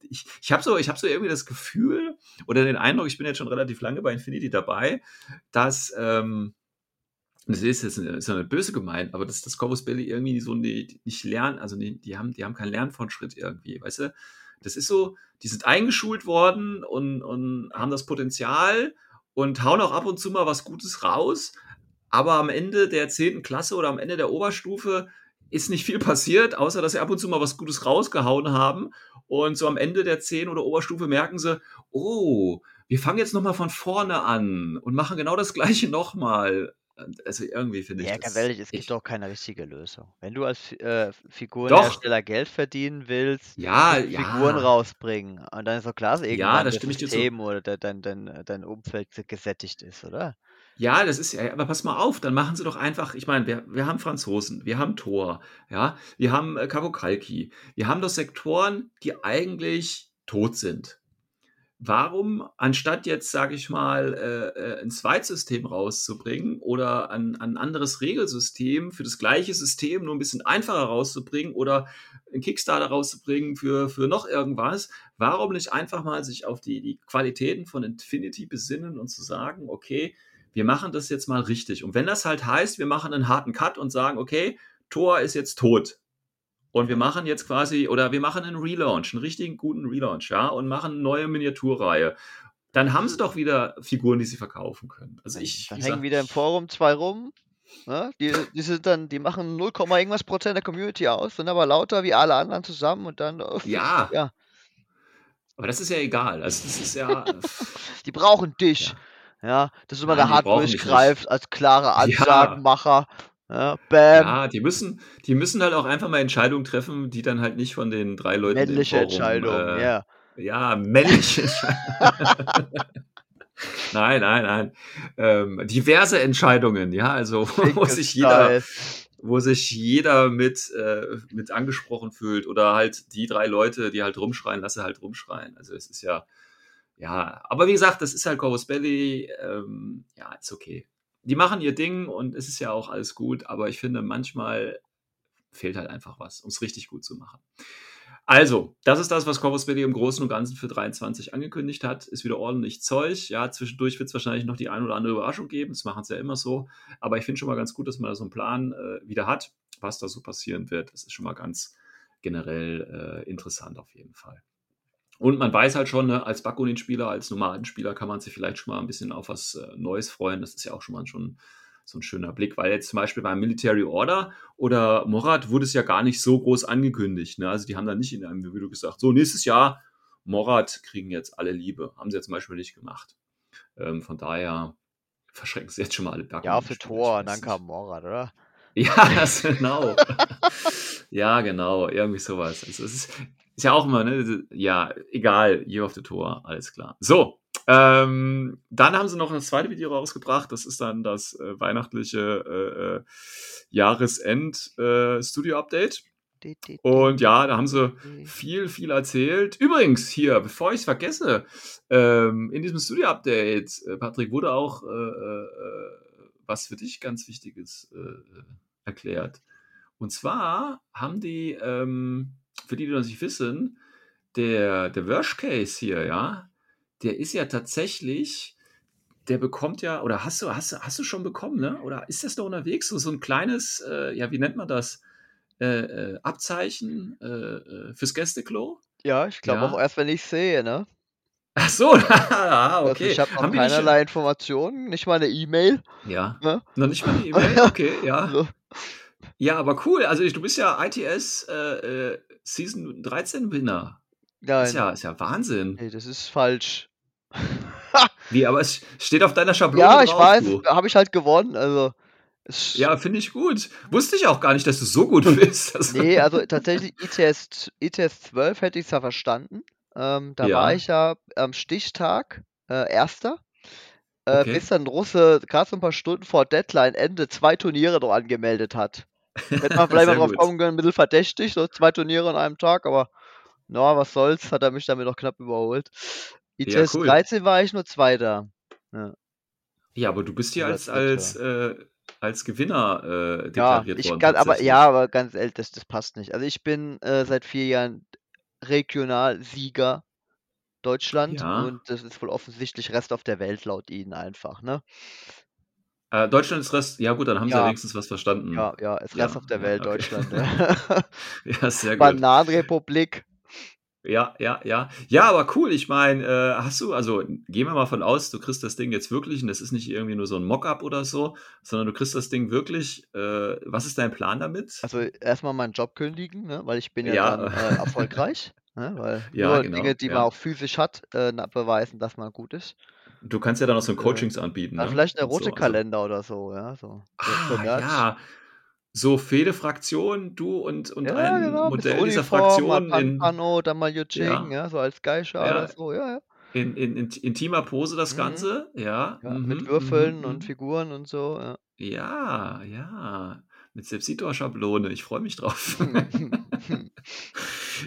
ich, ich habe so, hab so irgendwie das Gefühl oder den Eindruck, ich bin jetzt schon relativ lange bei Infinity dabei, dass, ähm, das ist jetzt ist ja nicht böse gemeint, aber dass das Corvus Belli irgendwie so die, nicht lernen, also die, die, haben, die haben keinen Lernfortschritt irgendwie, weißt du? Das ist so, die sind eingeschult worden und, und haben das Potenzial und hauen auch ab und zu mal was Gutes raus, aber am Ende der 10. Klasse oder am Ende der Oberstufe ist nicht viel passiert, außer dass sie ab und zu mal was Gutes rausgehauen haben. Und so am Ende der 10 oder Oberstufe merken sie, oh, wir fangen jetzt nochmal von vorne an und machen genau das gleiche nochmal. Also irgendwie finde ich. Ja, ganz ehrlich, es gibt doch keine richtige Lösung. Wenn du als äh, Figurenhersteller Geld verdienen willst, ja, Figuren ja. rausbringen. Und dann ist doch klar, dass irgendwann ja, das das System oder dein, dein, dein Umfeld gesättigt ist, oder? Ja, das ist ja, aber pass mal auf, dann machen sie doch einfach, ich meine, wir, wir haben Franzosen, wir haben Thor, ja, wir haben äh, Kabukalki, wir haben doch Sektoren, die eigentlich tot sind. Warum, anstatt jetzt, sage ich mal, äh, äh, ein Zweitsystem rauszubringen oder ein, ein anderes Regelsystem für das gleiche System nur ein bisschen einfacher rauszubringen oder ein Kickstarter rauszubringen für, für noch irgendwas, warum nicht einfach mal sich auf die, die Qualitäten von Infinity besinnen und zu sagen, okay, wir machen das jetzt mal richtig. Und wenn das halt heißt, wir machen einen harten Cut und sagen, okay, Thor ist jetzt tot. Und wir machen jetzt quasi, oder wir machen einen Relaunch, einen richtigen guten Relaunch, ja, und machen eine neue Miniaturreihe. Dann haben sie doch wieder Figuren, die sie verkaufen können. Also ich. Dann hängen wieder im Forum zwei rum. Ne? Die, die, sind dann, die machen 0, irgendwas Prozent der Community aus, sind aber lauter wie alle anderen zusammen und dann. Oh, ja. ja. Aber das ist ja egal. Also das ist ja. die brauchen dich. Ja. Ja, dass immer der hart durchgreift als klare Ansagenmacher. Ja. bam. Ja, die müssen, die müssen halt auch einfach mal Entscheidungen treffen, die dann halt nicht von den drei Leuten. Männliche Entscheidungen, äh, ja. Ja, männliche Entscheidungen. nein, nein, nein. Ähm, diverse Entscheidungen, ja, also wo sich jeder, wo sich jeder mit, äh, mit angesprochen fühlt oder halt die drei Leute, die halt rumschreien, lasse halt rumschreien. Also es ist ja, ja, aber wie gesagt, das ist halt Corvus Belly. Ähm, ja, ist okay. Die machen ihr Ding und es ist ja auch alles gut, aber ich finde, manchmal fehlt halt einfach was, um es richtig gut zu machen. Also, das ist das, was Corvus Belli im Großen und Ganzen für 23 angekündigt hat. Ist wieder ordentlich Zeug. Ja, zwischendurch wird es wahrscheinlich noch die ein oder andere Überraschung geben. Das machen sie ja immer so. Aber ich finde schon mal ganz gut, dass man da so einen Plan äh, wieder hat, was da so passieren wird. Das ist schon mal ganz generell äh, interessant auf jeden Fall. Und man weiß halt schon, ne, als Bakunin-Spieler, als Nomadenspieler kann man sich vielleicht schon mal ein bisschen auf was äh, Neues freuen. Das ist ja auch schon mal schon so ein schöner Blick, weil jetzt zum Beispiel beim Military Order oder Morat wurde es ja gar nicht so groß angekündigt. Ne? Also die haben da nicht in einem Video gesagt, so nächstes Jahr Morat kriegen jetzt alle Liebe. Haben sie jetzt zum Beispiel nicht gemacht. Ähm, von daher verschrecken sie jetzt schon mal alle Bakunin. Ja, für Tor, dann kam Morat, oder? Ja, genau. ja, genau, irgendwie sowas. Also es ist, ist ja auch immer, ne? Ja, egal, Year of the Tour, alles klar. So, ähm, dann haben sie noch das zweite Video rausgebracht. Das ist dann das äh, weihnachtliche äh, äh Jahresend-Studio-Update. Äh, Und ja, da haben sie viel, viel erzählt. Übrigens, hier, bevor ich es vergesse, ähm, in diesem Studio-Update, äh, Patrick, wurde auch äh, was für dich ganz Wichtiges erklärt. Und zwar haben die ähm, für die, die das nicht wissen, der, der Worst Case hier, ja, der ist ja tatsächlich der bekommt ja, oder hast du, hast, hast du schon bekommen, ne? Oder ist das noch unterwegs? So, so ein kleines, äh, ja, wie nennt man das? Äh, äh, Abzeichen äh, äh, fürs Gästeklo? Ja, ich glaube Ja. auch erst, wenn ich sehe, ne? Ach so, ah, Also okay. ich habe noch Haben die nicht- keinerlei Informationen, nicht mal eine E-Mail. Ja. Ne? Noch nicht mal eine E-Mail? Okay, ja. Also, Ja, aber cool. Also ich, du bist ja ITS äh, äh, Season 13 Winner. Ist nein, ja, ist ja Wahnsinn. nee, das ist falsch. Wie, aber es steht auf deiner Schablone Ja, ich drauf, weiß, habe ich halt gewonnen. Also, Ja, finde ich gut. Wusste ich auch gar nicht, dass du so gut bist. Also, nee, also tatsächlich ITS, ITS 12 hätte ich es ja verstanden. Ähm, da Ja. war ich ja am Stichtag äh, Erster. Äh, Okay. Bis dann Russe gerade so ein paar Stunden vor Deadline Ende zwei Turniere noch angemeldet hat. Hätte man vielleicht mal drauf gut. kommen können, ein bisschen verdächtig, so zwei Turniere an einem Tag, aber na, was soll's, hat er mich damit noch knapp überholt. Ja, ITS cool. 13 war ich nur Zweiter. Ja, aber du bist hier Oder als, als, äh, als Gewinner äh, Ja, deklariert ich worden. kann, aber ja, aber ganz ehrlich, das, das passt nicht. Also ich bin äh, seit vier Jahren Regionalsieger Deutschland Ja. und das ist wohl offensichtlich Rest auf der Welt laut ihnen einfach, ne? Äh, Deutschland ist Rest. Ja, gut, dann haben sie ja Ja. wenigstens was verstanden. Ja, ja, ist Ja, Rest auf der ja, Welt okay. Deutschland. Ja. Ja, sehr gut. Bananenrepublik. Ja, ja, ja. Ja, aber cool. Ich meine, äh, hast du, also gehen wir mal von aus, du kriegst das Ding jetzt wirklich und das ist nicht irgendwie nur so ein Mockup oder so, sondern du kriegst das Ding wirklich. Äh, was ist dein Plan damit? Also erstmal meinen Job kündigen, ne? weil ich bin ja, Ja. dann äh, erfolgreich. Ne? Weil Ja, nur genau, Dinge, die man ja. auch physisch hat, äh, beweisen, dass man gut ist. Du kannst ja dann auch so ein Äh, Coachings anbieten. Dann ne? vielleicht so, rote also- Kalender oder so, ja. So. Ah, ja. So Fehde-Fraktion, du und, und Ja, ein genau, Modell dieser Fraktion mal in, Pano, dann mal Yuching, ja. so als Geisha Ja. oder so, ja, ja. in, in, in intimer Pose das Mhm. Ganze. Ja. ja mhm, mit Würfeln mhm, und mhm. Figuren und so, ja. Ja, ja. Mit Sepsitor-Schablone. Ich freue mich drauf.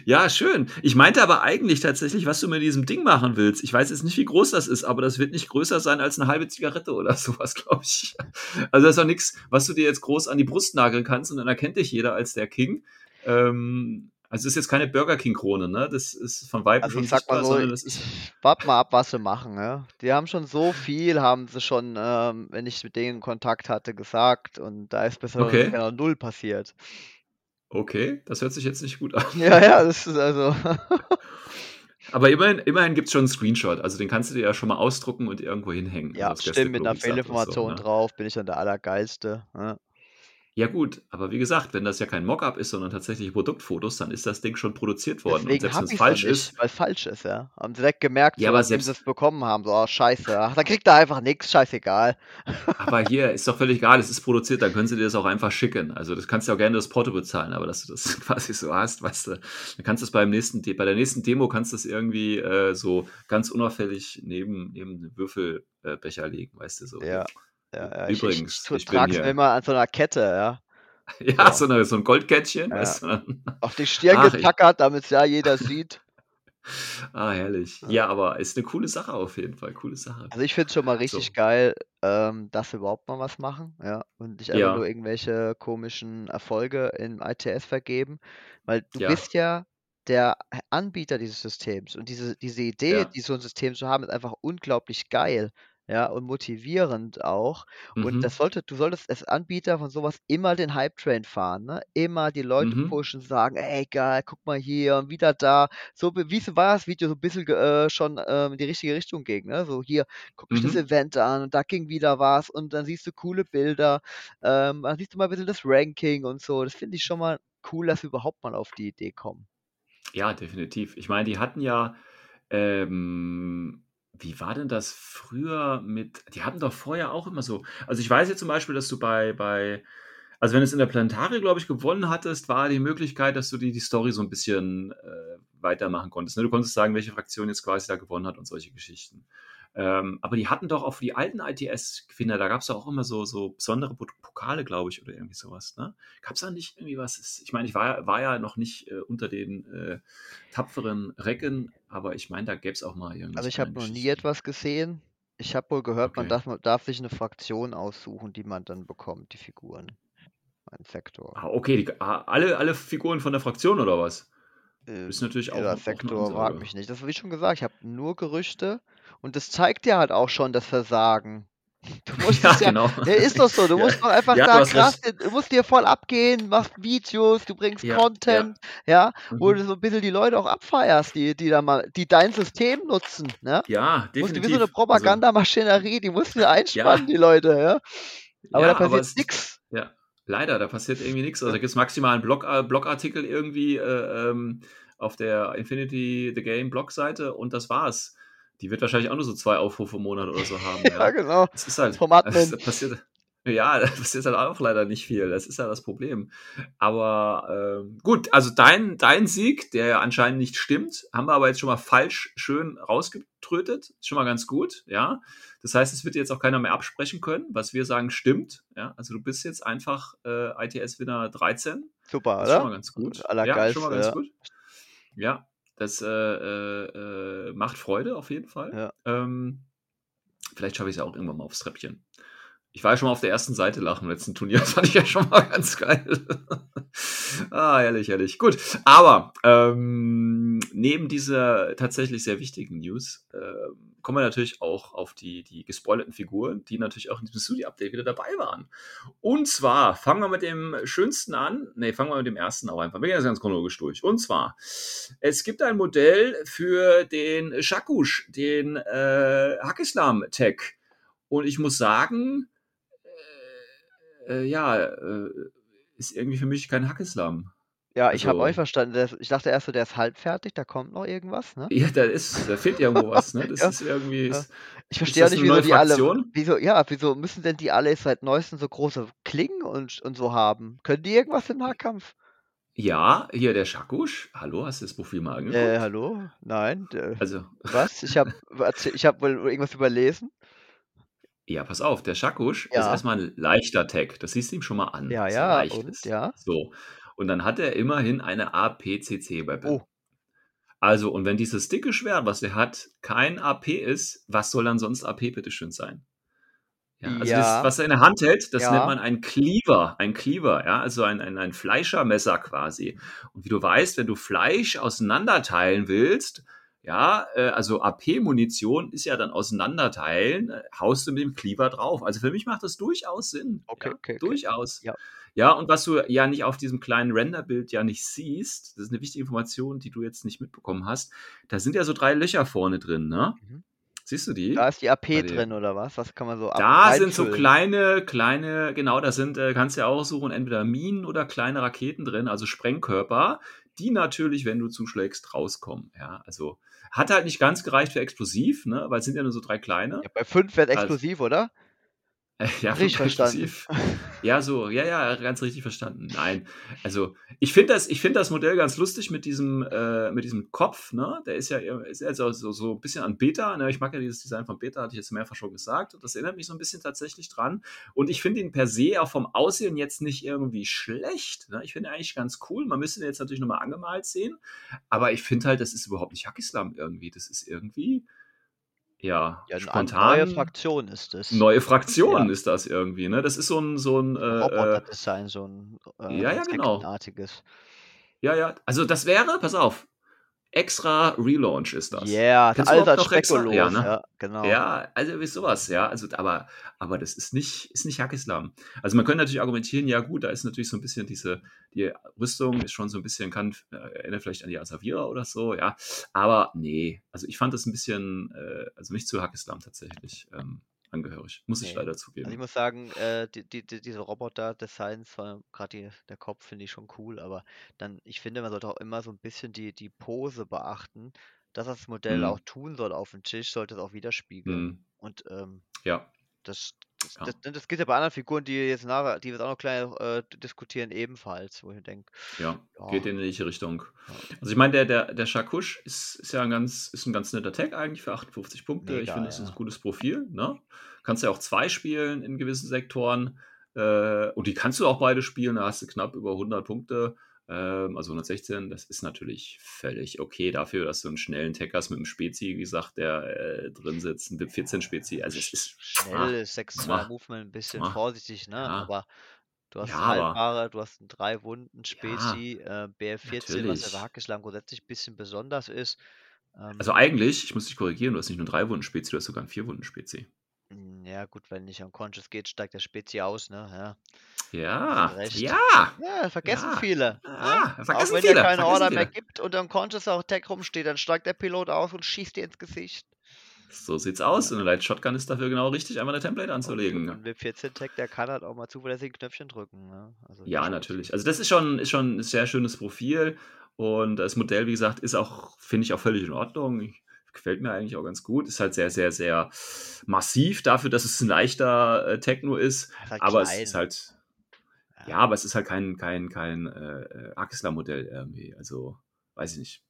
ja, schön. Ich meinte aber eigentlich tatsächlich, was du mit diesem Ding machen willst. Ich weiß jetzt nicht, wie groß das ist, aber das wird nicht größer sein als eine halbe Zigarette oder sowas, glaube ich. Also das ist auch nichts, was du dir jetzt groß an die Brust nageln kannst und dann erkennt dich jeder als der King. Ähm, also es ist jetzt keine Burger King-Krone, ne? Das ist von Weitem Also schon sag mal so, das ist. warte mal ab, was sie machen, ja. Die haben schon so viel, haben sie schon, ähm, wenn ich mit denen Kontakt hatte, gesagt und da ist bisher Okay. genau null passiert. Okay, das hört sich jetzt nicht gut an. Ja, ja, das ist also. Aber immerhin, immerhin gibt es schon einen Screenshot. Also den kannst du dir ja schon mal ausdrucken und irgendwo hinhängen. ja, also stimmt, mit einer Fehlinformation so, ne? drauf bin ich dann der Allergeilste. Ja. Ja gut, aber wie gesagt, wenn das ja kein Mockup ist, sondern tatsächlich Produktfotos, dann ist das Ding schon produziert worden. Deswegen und selbst wenn es falsch nicht, ist, weil es falsch ist, ja. Haben direkt gemerkt, Ja, so, aber selbst- sie es bekommen haben, so, oh, scheiße, ach, dann kriegt er einfach nichts, scheißegal. aber hier ist doch völlig egal, es ist produziert, dann können sie dir das auch einfach schicken. Also das kannst du ja auch gerne das Porto bezahlen, aber dass du das quasi so hast, weißt du, dann kannst du es beim nächsten, bei der nächsten Demo kannst du es irgendwie äh, so ganz unauffällig neben, neben den Würfelbecher legen, weißt du, so. Ja. Ja, ja, Übrigens, ich, ich ich trage es immer an so einer Kette, ja. Ja, so, eine, so ein Goldkettchen, weißt du. Auf die Stirn Ach, getackert, damit es ja jeder sieht. Ah, herrlich. Ja, aber ist eine coole Sache auf jeden Fall. Coole Sache. Also ich finde es schon mal richtig So. geil, ähm, dass wir überhaupt mal was machen, ja. Und nicht einfach Ja. nur irgendwelche komischen Erfolge im ITS vergeben. Weil du Ja. bist ja der Anbieter dieses Systems. Und diese, diese Idee, Ja. die so ein System zu haben, ist einfach unglaublich geil. Ja, und motivierend auch. Und Mhm. das sollte, du solltest als Anbieter von sowas immer den Hype-Train fahren, ne? Immer die Leute Mhm. pushen, sagen, ey geil, guck mal hier und wieder da. So wie so war das Video so ein bisschen äh, schon ähm, in die richtige Richtung ging, ne? So hier, guck das Mhm. Event an und da ging wieder was und dann siehst du coole Bilder, ähm, dann siehst du mal ein bisschen das Ranking und so. Das finde ich schon mal cool, dass wir überhaupt mal auf die Idee kommen. Ja, definitiv. Ich meine, die hatten ja, ähm, wie war denn das früher mit, die hatten doch vorher auch immer so, also ich weiß jetzt zum Beispiel, dass du bei, bei, also wenn du es in der Planetari, glaube ich, gewonnen hattest, war die Möglichkeit, dass du die, die Story so ein bisschen äh, weitermachen konntest. Ne? Du konntest sagen, welche Fraktion jetzt quasi da gewonnen hat und solche Geschichten. Ähm, aber die hatten doch auch für die alten ITS-Gewinner, da gab es auch immer so, so besondere Pokale, glaube ich, oder irgendwie sowas. Ne? Gab es da nicht irgendwie was? Ich meine, ich war, ja- war ja noch nicht äh, unter den äh, tapferen Recken, aber ich meine, da gäbe es auch mal irgendwie. Also ich habe noch nie etwas gesehen. Ich habe wohl gehört, man Okay. darf, man darf sich eine Fraktion aussuchen, die man dann bekommt, die Figuren. Ein Sektor. Ah, okay, die, ah, alle, alle Figuren von der Fraktion oder was? Äh, Ist natürlich auch, Dieser Sektor fragt mich nicht. Das habe ich schon gesagt. Ich habe nur Gerüchte Und das zeigt ja halt auch schon das Versagen. Du musst Ja, es ja, genau. ja, ist doch so. Du Ja, musst doch einfach ja, du sagen, hast krass, du musst dir voll abgehen, machst Videos, du bringst ja. Content, ja, wo Mhm. du so ein bisschen die Leute auch abfeierst, die, die da mal, die dein System nutzen, ne? Ja, Du musst die wie so definitiv. eine Also, Propagandamaschinerie, die musst du ja, einspannen, die Leute, ja. Aber da passiert nix. ja, leider, da passiert irgendwie nichts. Also da gibt es maximal einen Blog, äh, Blogartikel irgendwie äh, ähm, auf der Infinity The Game Blogseite und das war's. Die wird wahrscheinlich auch nur so zwei Aufrufe im Monat oder so haben, Ja, ja. genau. Es ist halt, Vom Admin. passiert, ja, das passiert halt auch leider nicht viel. Das ist ja das Problem. Aber ähm, gut, also dein, dein Sieg, der ja anscheinend nicht stimmt, haben wir aber jetzt schon mal falsch schön rausgetrötet. Ist schon mal ganz gut, ja. Das heißt, es wird jetzt auch keiner mehr absprechen können, was wir sagen stimmt. Ja, also du bist jetzt einfach äh, ITS-Winner 13. Super, Das ist schon mal oder? ganz gut. Ja, Allergeilste, schon mal ganz ja. gut. Ja, das äh, äh, äh, macht Freude auf jeden Fall. Ja. Ähm, vielleicht schaffe ich es ja auch irgendwann mal aufs Treppchen. Ich war ja schon mal auf der ersten Seite lachen im letzten Turnier. Das fand ich ja schon mal ganz geil. ah, herrlich, herrlich. Gut. Aber ähm, neben dieser tatsächlich sehr wichtigen News ähm, kommen wir natürlich auch auf die, die gespoilerten Figuren, die natürlich auch in diesem Studio-Update wieder dabei waren. Und zwar fangen wir mit dem schönsten an. Ne, fangen wir mit dem ersten auch einfach. Wir gehen das ganz chronologisch durch. Und zwar, es gibt ein Modell für den Shakush, den äh, Hackislam-Tech. Und ich muss sagen, äh, äh, ja, äh, ist irgendwie für mich kein Hackislam. Ja, ich habe euch Also, verstanden. Ist, ich dachte erst so, der ist halb fertig, da kommt noch irgendwas, ne? ja, da ist, da fehlt irgendwo was, ne? Das Ja, ist irgendwie, ja. ist, Ich ist verstehe auch das nicht, wieso die alle, wieso, ja, wieso müssen denn die alle seit neuestem so große Klingen und, und so haben? Können die irgendwas im Nahkampf? Ja, hier der Shakush. Hallo, hast du das Profil mal Äh, angeguckt? hallo? Nein? Äh, Also, was? Ich habe ich hab wohl irgendwas überlesen? Ja, pass auf, der Shakush ist Ja. erstmal ein leichter Tag. Das siehst du ihm schon mal an, Ja, ja, leicht und? ist. Ja. So. Und dann hat er immerhin eine APCC-Weapon. Oh, Also, und wenn dieses dicke Schwert, was er hat, kein AP ist, was soll dann sonst AP bitteschön sein? Ja, also das, ja, was er in der Hand hält, das nennt ja. man ein Cleaver, ein Cleaver, ja, also ein, ein, ein Fleischermesser quasi. Und wie du weißt, wenn du Fleisch auseinanderteilen willst, ja, äh, also AP-Munition ist ja dann auseinanderteilen, äh, haust du mit dem Cleaver drauf. Also für mich macht das durchaus Sinn. Okay, Ja, okay, okay. durchaus. Ja. Ja, und was du ja nicht auf diesem kleinen Renderbild ja nicht siehst, das ist eine wichtige Information, die du jetzt nicht mitbekommen hast, da sind ja so drei Löcher vorne drin, ne? Mhm. Siehst du Da die? ist die AP drin, oder was? Was kann man so Da sind so kleine, kleine, genau, da sind, äh, kannst du ja auch suchen, entweder Minen oder kleine Raketen drin, also Sprengkörper, die natürlich, wenn du zuschlägst, rauskommen. Ja, also hat halt nicht ganz gereicht für explosiv, ne, weil es sind ja nur so drei kleine. Ja, bei 5 wird Also, explosiv, oder? ja, Richtig verstanden. Ja, so, ja, ja, ganz richtig verstanden. Nein, also ich finde das, ich finde das Modell ganz lustig mit diesem, äh, mit diesem Kopf, ne? Der ist ja, ist ja so, so, so ein bisschen an Beta. Ne? Ich mag ja dieses Design von Beta, hatte ich jetzt mehrfach schon gesagt. Und das erinnert mich so ein bisschen tatsächlich dran. Und ich finde ihn per se auch vom Aussehen jetzt nicht irgendwie schlecht. Ne? Ich finde ihn eigentlich ganz cool. Man müsste ihn jetzt natürlich nochmal angemalt sehen. Aber ich finde halt, das ist überhaupt nicht Hackislam irgendwie. Das ist irgendwie, ja, Ja, eine an- neue spontan. Fraktion ist es. Neue Ja, Fraktion ist das irgendwie, ne? Das ist so ein, so ein, äh, äh, Roboter-Design, so ein äh, ja, ja, genau. Ja, ja. Also das wäre, pass auf, extra Relaunch ist das. Yeah, noch extra? Spekulos. Ja, ne? Ja, genau. Ja, also wie sowas, ja. Also, aber, aber das ist nicht, ist nicht Hackislam. Also man könnte natürlich argumentieren, ja gut, da ist natürlich so ein bisschen diese, die Rüstung ist schon so ein bisschen, kann, äh, erinnert vielleicht an die Asavira oder so, ja. Aber nee, also ich fand das ein bisschen, äh, also nicht zu Hackislam tatsächlich ähm, angehörig. Muss ich Nee. leider Also ich zugeben. muss sagen, äh, die, die, die, diese Roboter-Designs, gerade die, der Kopf finde ich schon cool, aber dann, ich finde, man sollte auch immer so ein bisschen die, die Pose beachten, dass das Modell auch Hm, tun soll auf dem Tisch, sollte es auch widerspiegeln. hm, Und ähm, ja, das, das, ja. das, das gilt ja bei anderen Figuren, die jetzt nachher, die wir jetzt auch noch gleich äh, diskutieren, ebenfalls, wo ich denke, Ja, ja, geht in die ähnliche Richtung. Also ich meine, der, der, der Shakush ist, ist ja ein ganz, ist ein ganz netter Tag eigentlich für 58 Punkte. Ich mega, finde, das ist ein gutes Profil. Ne? Kannst ja auch zwei spielen in gewissen Sektoren. Äh, und die kannst du auch beide spielen. Da hast du knapp über 100 Punkte. Ähm, also 116. Das ist natürlich völlig okay dafür, dass du einen schnellen Tag hast mit einem Spezi, wie gesagt, der äh, drin sitzt. Ein BIP 14 Spezi. Also es ist. Schnell ist 6-2 Mua, Movement ein bisschen mua. vorsichtig, ne? Ja, Aber du hast ja, haltbare, du hast einen drei Wunden ja, Spezi, äh, BR14, was ja bei natürlich. Hackislam grundsätzlich ein bisschen besonders ist. Ähm, Also eigentlich, ich muss dich korrigieren, du hast nicht nur drei Wunden Spezi, du hast sogar einen vier Wunden Spezi. Mm, ja, gut, wenn nicht unconscious geht, steigt der Spezi aus, ne? Ja. Ja, ja. Ja, vergessen Ja. viele. Ah, ne? vergessen auch wenn viele, der keine vergessen Order viele. mehr gibt und unconscious auch Tech rumsteht, dann steigt der Pilot aus und schießt dir ins Gesicht. So sieht's aus. Und eine Light Shotgun ist dafür genau richtig, einfach eine Template Und anzulegen. ein WIP 14 Tech, der kann halt auch mal zuverlässig ein Knöpfchen drücken. Ne? Also Ja, natürlich. Also das ist schon, ist schon ein sehr schönes Profil. Und das Modell, wie gesagt, ist auch, finde ich, auch völlig in Ordnung. Ich, gefällt mir eigentlich auch ganz gut. Ist halt sehr, sehr, sehr massiv dafür, dass es ein leichter äh, Techno ist. Halt aber klein. es ist halt, ja, aber es ist halt kein, kein, kein äh, äh, Axler-Modell irgendwie. Also, weiß ich nicht.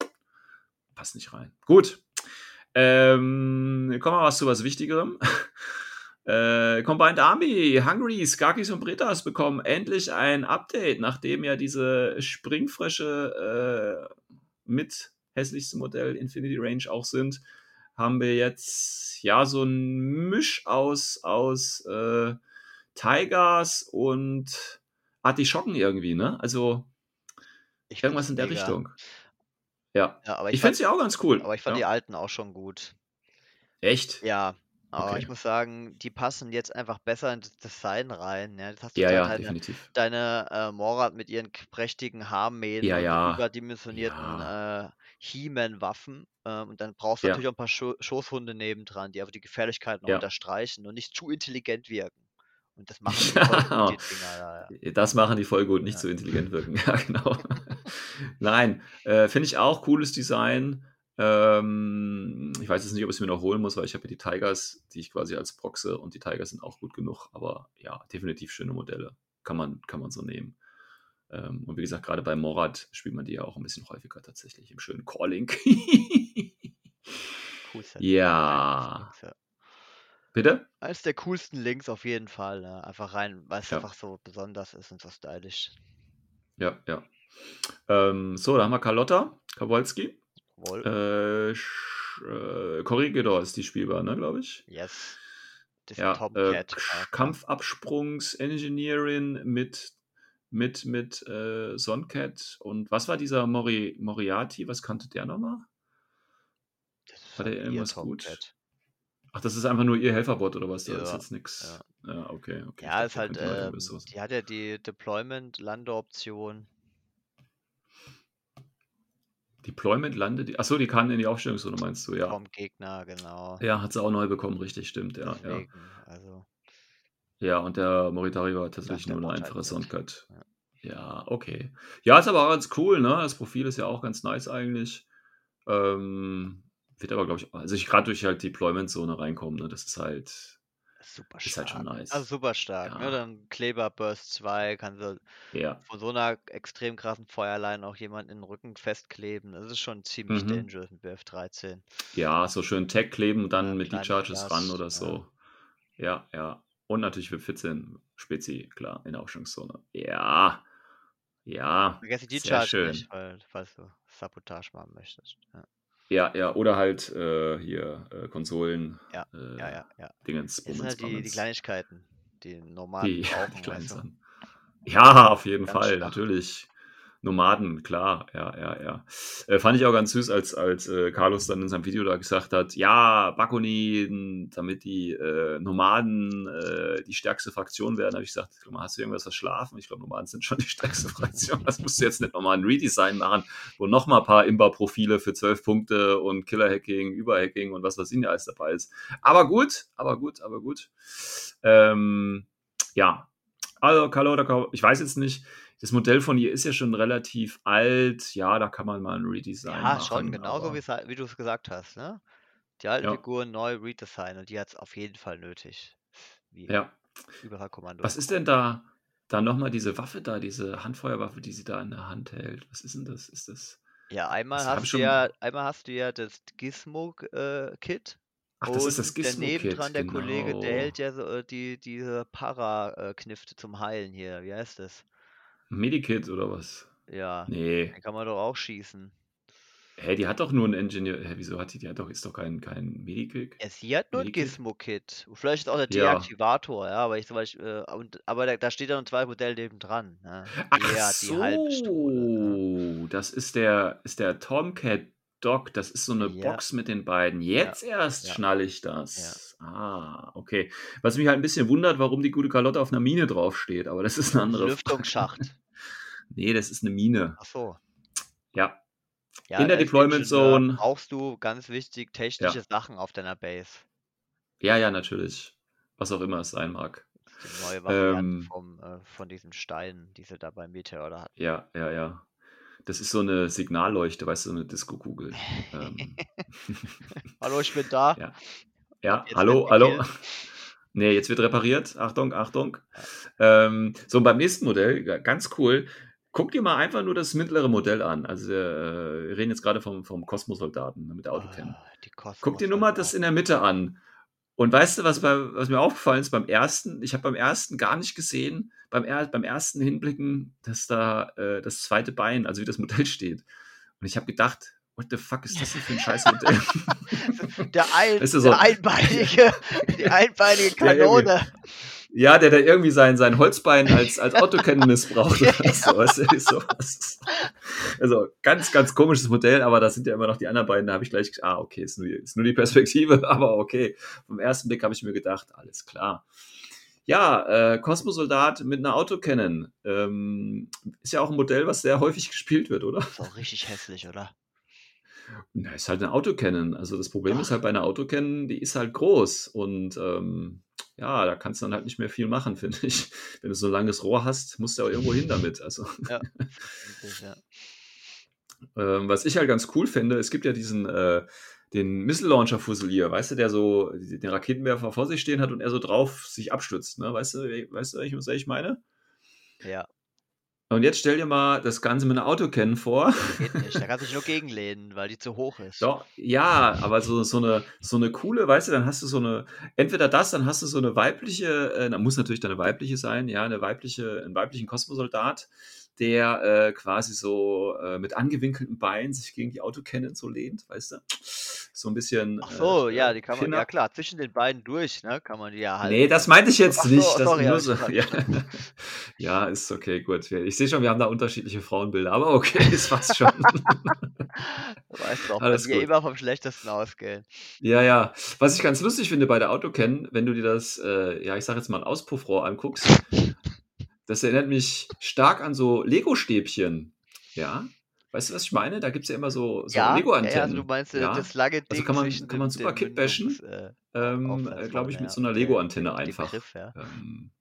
Passt nicht rein. Gut. Ähm, kommen wir was zu was Wichtigerem. Äh, Combined Army, Hungry, Skakis und Bretas bekommen endlich ein Update, nachdem ja diese Springfrösche äh, mit hässlichstem Modell Infinity Range auch sind, haben wir jetzt ja so ein Misch aus, aus äh, Tigers und Artischocken irgendwie, ne? Also Ich irgendwas in der mega. Richtung. Ja. Ja, aber Ich, ich, finde sie auch ganz cool. aber ich fand die ja. alten auch schon gut. Echt? Ja, aber Okay. ich muss sagen, die passen jetzt einfach besser in das Design rein. Ja, jetzt hast du Ja, halt ja, deine, definitiv. deine äh, Morat mit ihren prächtigen Haarmähnen Ja, und ja. überdimensionierten äh, He-Man-Waffen. Ähm, und dann brauchst du Ja. natürlich auch ein paar Scho Schoßhunde nebendran, die aber die Gefährlichkeit noch Ja. unterstreichen und nicht zu intelligent wirken. Und das machen die voll gut, die Dinger. Ja. Das machen die voll gut, nicht Ja. so intelligent wirken. Ja, genau. Nein, äh, finde ich auch cooles Design. Ähm, ich weiß jetzt nicht, ob ich es mir noch holen muss, weil ich habe ja die Tigers, die ich quasi als Proxe und die Tigers sind auch gut genug. Aber ja, definitiv schöne Modelle. Kann man, kann man so nehmen. Ähm, und wie gesagt, gerade bei Morat spielt man die ja auch ein bisschen häufiger tatsächlich im schönen Calling. Ja. Bitte? Eines der coolsten Links auf jeden Fall. Ne? Einfach rein, weil es Ja. einfach so besonders ist und so stylisch. Ja, ja. Ähm, so, da haben wir Carlotta, Kowalski. Wohl. Äh, äh, Corregidor ist die spielbar, ne, glaube ich. yes. Das Ja, äh, Kampfabsprungs-Engineering mit, mit, mit äh, Soncat und was war dieser Mori, Moriarty? Was kannte der nochmal? Das ist Hat er halt irgendwas gut? Ach, das ist einfach nur ihr Helferbot oder was? Da ist Ja, jetzt nichts. ja. Ja, okay, okay. Ja, ist halt, ähm, die hat ja die Deployment-Landeoption. Deployment landet. Achso, die kann in die Aufstellungszone, meinst du, ja. vom Gegner, genau. Ja, hat sie auch neu bekommen, richtig, stimmt, ja. Ja, Deswegen, also ja und der Moritari war tatsächlich nur eine einfache. Soundcut. Ja. Ja, okay. Ja, ist aber auch ganz cool, ne? Das Profil ist ja auch ganz nice eigentlich. Ähm, wird aber, glaube ich, also ich gerade durch halt Deployment-Zone reinkommen, ne? Das ist halt, super ist stark. halt schon nice. Also super stark. Ne? Ja. Dann Kleber Burst 2, kannst du ja. von so einer extrem krassen Feuerlein auch jemanden in den Rücken festkleben. Das ist schon ziemlich Mhm. dangerous mit BF13. Ja, so schön Tag kleben und dann Ja, mit die Charges Glas, ran oder so. Ja, ja. Und natürlich WIP 14 Spezi, klar, in der Aufstellungszone. Ja. Ja. Vergesse die Charge schön. nicht, weil, falls du Sabotage machen möchtest. Ja, Ja, ja, oder halt äh, hier äh, Konsolen. Ja, äh, ja, ja. ja. Dingens, Das sind Bummens, halt die, die. Kleinigkeiten, die normal Die, brauchen. weißt du? Ja, auf jeden Ganz Fall, natürlich. Nomaden, klar, ja, ja, ja. Äh, fand ich auch ganz süß, als, als äh, Carlos dann in seinem Video da gesagt hat, ja, Bakuni, n- damit die äh, Nomaden äh, die stärkste Fraktion werden, habe ich gesagt, hast du irgendwas verschlafen? Ich glaube, Nomaden sind schon die stärkste Fraktion. Das musst du jetzt nicht nochmal ein Redesign machen, wo nochmal ein paar Imba-Profile für 12 Punkte und Killer-Hacking, Überhacking und was weiß ich nicht alles dabei ist. Aber gut, aber gut, aber gut. Ähm, ja, also Carlotta, ich weiß jetzt nicht, das Modell von ihr ist ja schon relativ alt. Ja, da kann man mal ein Redesign Ja, machen. schon, genauso wie, halt- wie du es gesagt hast. Ne? Die alten Ja. Figuren neu redesignen und die hat es auf jeden Fall nötig. Wie Ja. überall Kommando. Was ist denn da, da nochmal diese Waffe da, diese Handfeuerwaffe, die sie da in der Hand hält? Was ist denn das? Ist das. Ja, einmal Das hast, du ja, einmal hast du ja das Gizmo-Kit. Ach, das ist das und der Gizmo-Kit, nebendran, der Kollege, der genau. hält ja so, äh, die, diese Para-Knifte zum Heilen hier. Wie heißt das? Medikit oder was? Ja, Nee. den kann man doch auch schießen. Hä, die hat doch nur einen Engineer. Hä, wieso hat die? Die hat doch, ist doch kein, kein Medikit. Ja, sie hat nur ein? Gizmo-Kit. Vielleicht ist auch der Ja. Deaktivator, ja, aber ich zum Beispiel, äh, und, aber da, da steht ja noch zwei Modelle nebendran. Ne? Ach die Halbpistole. Ne? so, das ist der, ist der Tomcat Doc, das ist so eine Ja. Box mit den beiden. Jetzt erst ja. schnalle ich das. Ah, okay. Was mich halt ein bisschen wundert, warum die gute Carlotte auf einer Mine draufsteht, aber das ist eine andere. Lüftungsschacht. Nee, das ist eine Mine. Ach so. Ja. Ja, In der Deployment Zone. brauchst du ganz wichtig technische Sachen auf deiner Base. Ja, ja, natürlich. Was auch immer es sein mag. Die neue Variante Ähm. vom, äh, von diesen Steinen, die sie da beim Meteor hatten. Ja, ja, ja. Das ist so eine Signalleuchte, weißt du, so eine Disco-Kugel. ähm, Hallo, ich bin da. Ja. ja, hallo, hallo. Nee, jetzt wird repariert. Achtung, Achtung. Ähm, so, und beim nächsten Modell, ja, ganz cool. Guck dir mal einfach nur das mittlere Modell an. Also, äh, wir reden jetzt gerade vom, vom Kosmosoldaten ne, mit der Autocam. Ah, Guck dir nur mal das in der Mitte an. Und weißt du, was, bei, was mir aufgefallen ist beim ersten? Ich habe beim ersten gar nicht gesehen, beim, er, beim ersten Hinblicken, dass da äh, das zweite Bein, also wie das Modell steht. Und ich habe gedacht, what the fuck ist das denn für ein scheiß Modell? Der, ein, Weißt du, so- der einbeinige, die einbeinige. Kanone. ja, der da irgendwie sein, sein Holzbein als, als Autokennen missbraucht. Ja, oder so. Also ganz, ganz komisches Modell, aber da sind ja immer noch die anderen beiden. Da habe ich gleich, gedacht, ah, okay, ist nur, ist nur die Perspektive, aber okay. Vom ersten Blick habe ich mir gedacht, alles klar. Ja, äh, Kosmosoldat mit einer Autocannon. Ähm, ist ja auch ein Modell, was sehr häufig gespielt wird, oder? Ist auch richtig hässlich, oder? Na, ist halt eine Autocannon. Also das Problem ist halt bei einer Autocannon, die ist halt groß und ähm, ja, da kannst du dann halt nicht mehr viel machen, finde ich. Wenn du so ein langes Rohr hast, musst du auch irgendwo hin damit. Also ja. ähm, was ich halt ganz cool finde, es gibt ja diesen äh, den Missile Launcher Fusilier, weißt du, der so den Raketenwerfer vor sich stehen hat und er so drauf sich abstützt, ne? Weißt du, weißt du, was ich meine? Ja, Und jetzt stell dir mal das Ganze mit einer Autocannon vor. geht nicht. Da kannst du dich nur gegenlehnen, weil die zu hoch ist. Doch, ja, aber so, so, eine, so eine coole, weißt du, dann hast du so eine, entweder das, dann hast du so eine weibliche, äh, dann muss natürlich dann eine weibliche sein, ja, eine weibliche, einen weiblichen Kosmosoldat, der äh, quasi so äh, mit angewinkelten Beinen sich gegen die Autocannon so lehnt, weißt du? So ein bisschen. Ach so, äh, ja, die kann man, ja klar, zwischen den beiden durch, ne, kann man die ja halten. Nee, das meinte ich jetzt Ach so, nicht. Das sorry, ich so, ja. ja, ist okay, gut. Ich sehe schon, wir haben da unterschiedliche Frauenbilder, aber okay, ist fast schon. Du weißt doch, Alles wenn wir gut. immer vom Schlechtesten ausgehen. Ja, ja. Was ich ganz lustig finde bei der Autocan, wenn du dir das, äh, ja, ich sag jetzt mal ein Auspuffrohr anguckst, das erinnert mich stark an so Lego-Stäbchen. Ja. Weißt du, was ich meine? Da gibt es ja immer so, so ja, ja, Lego-Antennen. also du meinst äh, ja. das lange Ding Also kann man- kann man super den Kit bashen. Mündungs- äh, ähm, äh, glaube ich, mit ja, so einer. Lego-Antenne einfach. Begriff, ja. Ähm,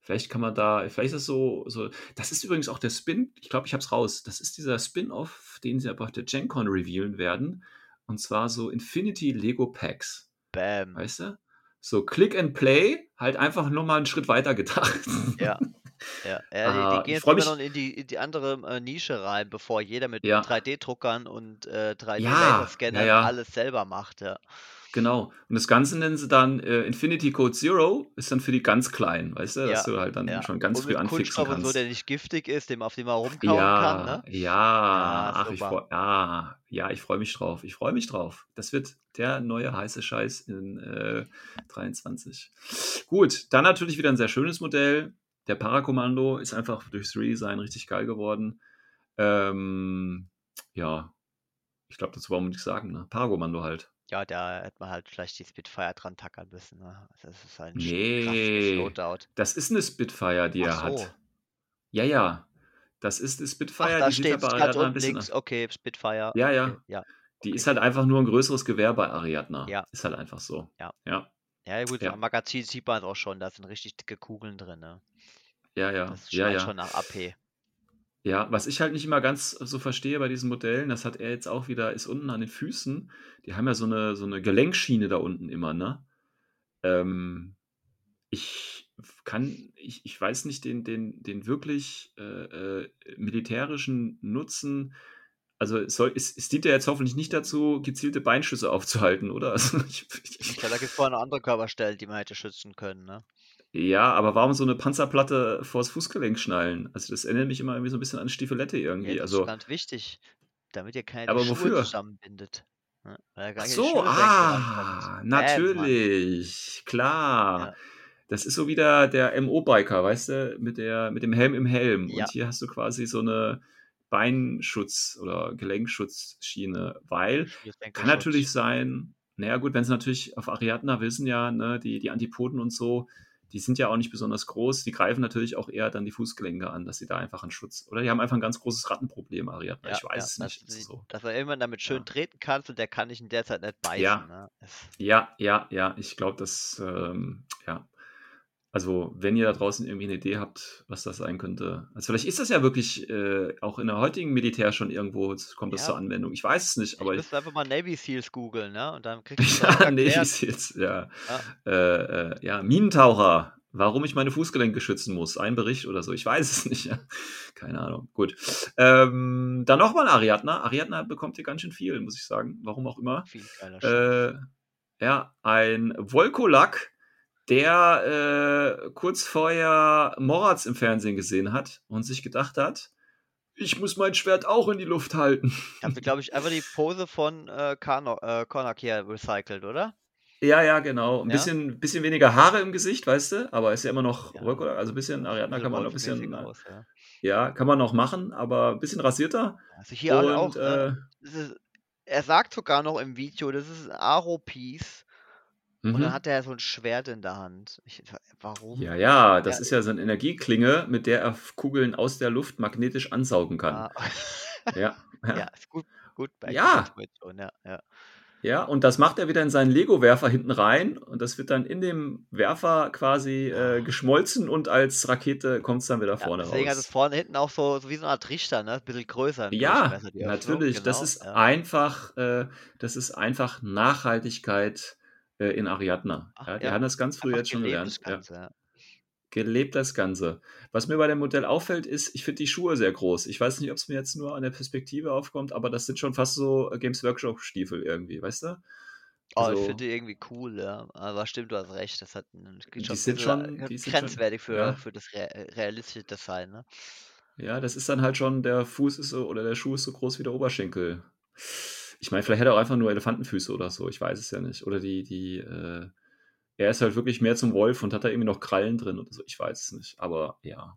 vielleicht kann man da, vielleicht ist es so, so, das ist übrigens auch der Spin, ich glaube, ich habe es raus. Das ist dieser Spin-off, den sie aber auf der Gen Con revealen werden. Und zwar so Infinity Lego Packs. Bam. Weißt du? So Click and Play, halt einfach nur mal einen Schritt weiter gedacht. Ja. Ja, ja Ah, die, die ich gehen jetzt immer noch in die, in die andere äh, Nische rein, bevor jeder mit Ja. 3D-Druckern und äh, Ja, 3D-Laserscannern ja, alles selber macht. Ja. Genau. Und das Ganze nennen sie dann äh, Infinity Code Zero, ist dann für die ganz Kleinen, weißt du, dass du halt dann schon ganz und früh anfixen Kunststoff und kannst. so, der nicht giftig ist, dem auf dem man rumkauen ja, kann. Ne? ja, Ja, ach, ich freu, ja, ja, ich freue mich drauf. Ich freue mich drauf. Das wird der neue heiße Scheiß in äh, 23. Gut, dann natürlich wieder ein sehr schönes Modell. Der Parakommando ist einfach durchs Redesign richtig geil geworden. Ähm, ja, ich glaube, dazu brauchen wir nichts sagen. Ne? Parakommando halt. Ja, da hätte man halt vielleicht die Spitfire dran tackern müssen. Ne? Das ist ein Nee. Loadout. Das ist eine Spitfire, die er Ach so. hat. Ja, ja. Das ist eine Ach, Spitfire, da die steht aber ganz Ariadna ein unten bisschen. links. Okay, Spitfire. Ja, ja. Okay. ja. Die okay. ist halt einfach nur ein größeres Gewehr bei Ariadna. Ja. Ist halt einfach so. Ja. Ja, Ja, gut, Ja. am Magazin sieht man es auch schon, da sind richtig dicke Kugeln drin. Ne? ja, ja. Das ja, schreit ja. schon nach AP. Ja, was ich halt nicht immer ganz so verstehe bei diesen Modellen, das hat er jetzt auch wieder, ist unten an den Füßen. Die haben ja so eine, so eine Gelenkschiene da unten immer, ne? Ähm, ich kann, ich, ich weiß nicht den, den, den wirklich äh, äh, militärischen Nutzen. Also es, soll, es, es dient ja jetzt hoffentlich nicht dazu, gezielte Beinschüsse aufzuhalten, oder? Also ich, Ich glaube, da gibt es vorher noch andere Körperstellen, die man hätte schützen können. Ne? ja, aber warum so eine Panzerplatte vors Fußgelenk schnallen? Also das erinnert mich immer irgendwie so ein bisschen an Stiefelette Ja, irgendwie. das also ist ganz wichtig, damit ihr keine Aber Schuhe wofür? zusammenbindet. Ne? Ach so, ah. Bam, Mann. natürlich, klar. Ja. Das ist so wie der, der MO-Biker, weißt du, mit, der, mit dem Helm im Helm. Ja. Und hier hast du quasi so eine Beinschutz oder Gelenkschutzschiene, weil kann natürlich sein, naja gut, wenn sie natürlich auf Ariadna wissen ja, ne, die, die Antipoden und so, die sind ja auch nicht besonders groß, die greifen natürlich auch eher dann die Fußgelenke an, dass sie da einfach einen Schutz, oder die haben einfach ein ganz großes Rattenproblem, Ariadna, Ja, ich weiß ja, es nicht, sie, so. dass er irgendwann damit schön Ja. treten kannst und der kann dich in der Zeit nicht beißen. Ja. Ne? Ja, ja, ja, ich glaube, dass, ähm, ja. Also, wenn ihr da draußen irgendwie eine Idee habt, was das sein könnte. Also, vielleicht ist das ja wirklich äh, auch in der heutigen Militär schon irgendwo, kommt das Ja. zur Anwendung. Ich weiß es nicht, ich aber ich, müsste einfach mal Navy Seals googeln, ne? Und dann kriegst du das ja, Navy. Seals, ja. Ja. Äh, äh, ja, Minentaucher. Warum ich meine Fußgelenke schützen muss. Ein Bericht oder so. Ich weiß es nicht. Ja. Keine Ahnung. Gut. Ähm, dann nochmal Ariadna. Ariadna bekommt hier ganz schön viel, muss ich sagen. Warum auch immer. Viel geiler. Äh, ja, ein Volkolak, der äh, kurz vorher Moratz im Fernsehen gesehen hat und sich gedacht hat, ich muss mein Schwert auch in die Luft halten. Ich habe, glaube ich, einfach die Pose von äh, Kano, äh, Konak hier recycelt, oder? Ja, ja, genau. Ein Ja? bisschen, bisschen weniger Haare im Gesicht, weißt du, aber ist ja immer noch Ja. Volkolak, also ein bisschen, Ariadna Bisschen kann man noch ein bisschen, äh, aus, ja. ja, kann man noch machen, aber ein bisschen rasierter. Also hier Und, auch, äh, das ist, er sagt sogar noch im Video, das ist ein Aro-Piece. Und dann mhm. hat er so ein Schwert in der Hand. Ich, warum? Ja, ja, das Ja. ist ja so eine Energieklinge, mit der er Kugeln aus der Luft magnetisch ansaugen kann. Ah, Ja, ja, ja. ist gut, gut bei Ja. Information, ja, ja. Ja, und das macht er wieder in seinen Lego-Werfer hinten rein und das wird dann in dem Werfer quasi äh, geschmolzen und als Rakete kommt es dann wieder Ja, vorne deswegen hat es raus. vorne hinten auch so, so wie so eine Art Trichter, ne? Ein bisschen größer Ja, Öffnung, natürlich. Das genau, ist ja. einfach, äh, das ist einfach Nachhaltigkeit äh, in Ariadna. Ach, Ja, die ja. haben das ganz früh Einfach jetzt schon gelernt. Ganze, ja. Gelebt das Ganze. Was mir bei dem Modell auffällt, ist, ich finde die Schuhe sehr groß. Ich weiß nicht, ob es mir jetzt nur an der Perspektive aufkommt, aber das sind schon fast so äh, Games Workshop-Stiefel irgendwie, weißt du? Oh, ich Also, finde die irgendwie cool, ja. Aber stimmt, du hast recht. Das hat ein, geht die schon sind schon, äh, die sind schon, grenzwertig für, ja. für das Re realistische Design, ne? Ja, das ist dann halt schon, der Fuß ist so, oder der Schuh ist so groß wie der Oberschenkel. Ich meine, vielleicht hat er auch einfach nur Elefantenfüße oder so, ich weiß es ja nicht. Oder die, die, äh, er ist halt wirklich mehr zum Wolf und hat da irgendwie noch Krallen drin oder so, ich weiß es nicht. Aber ja.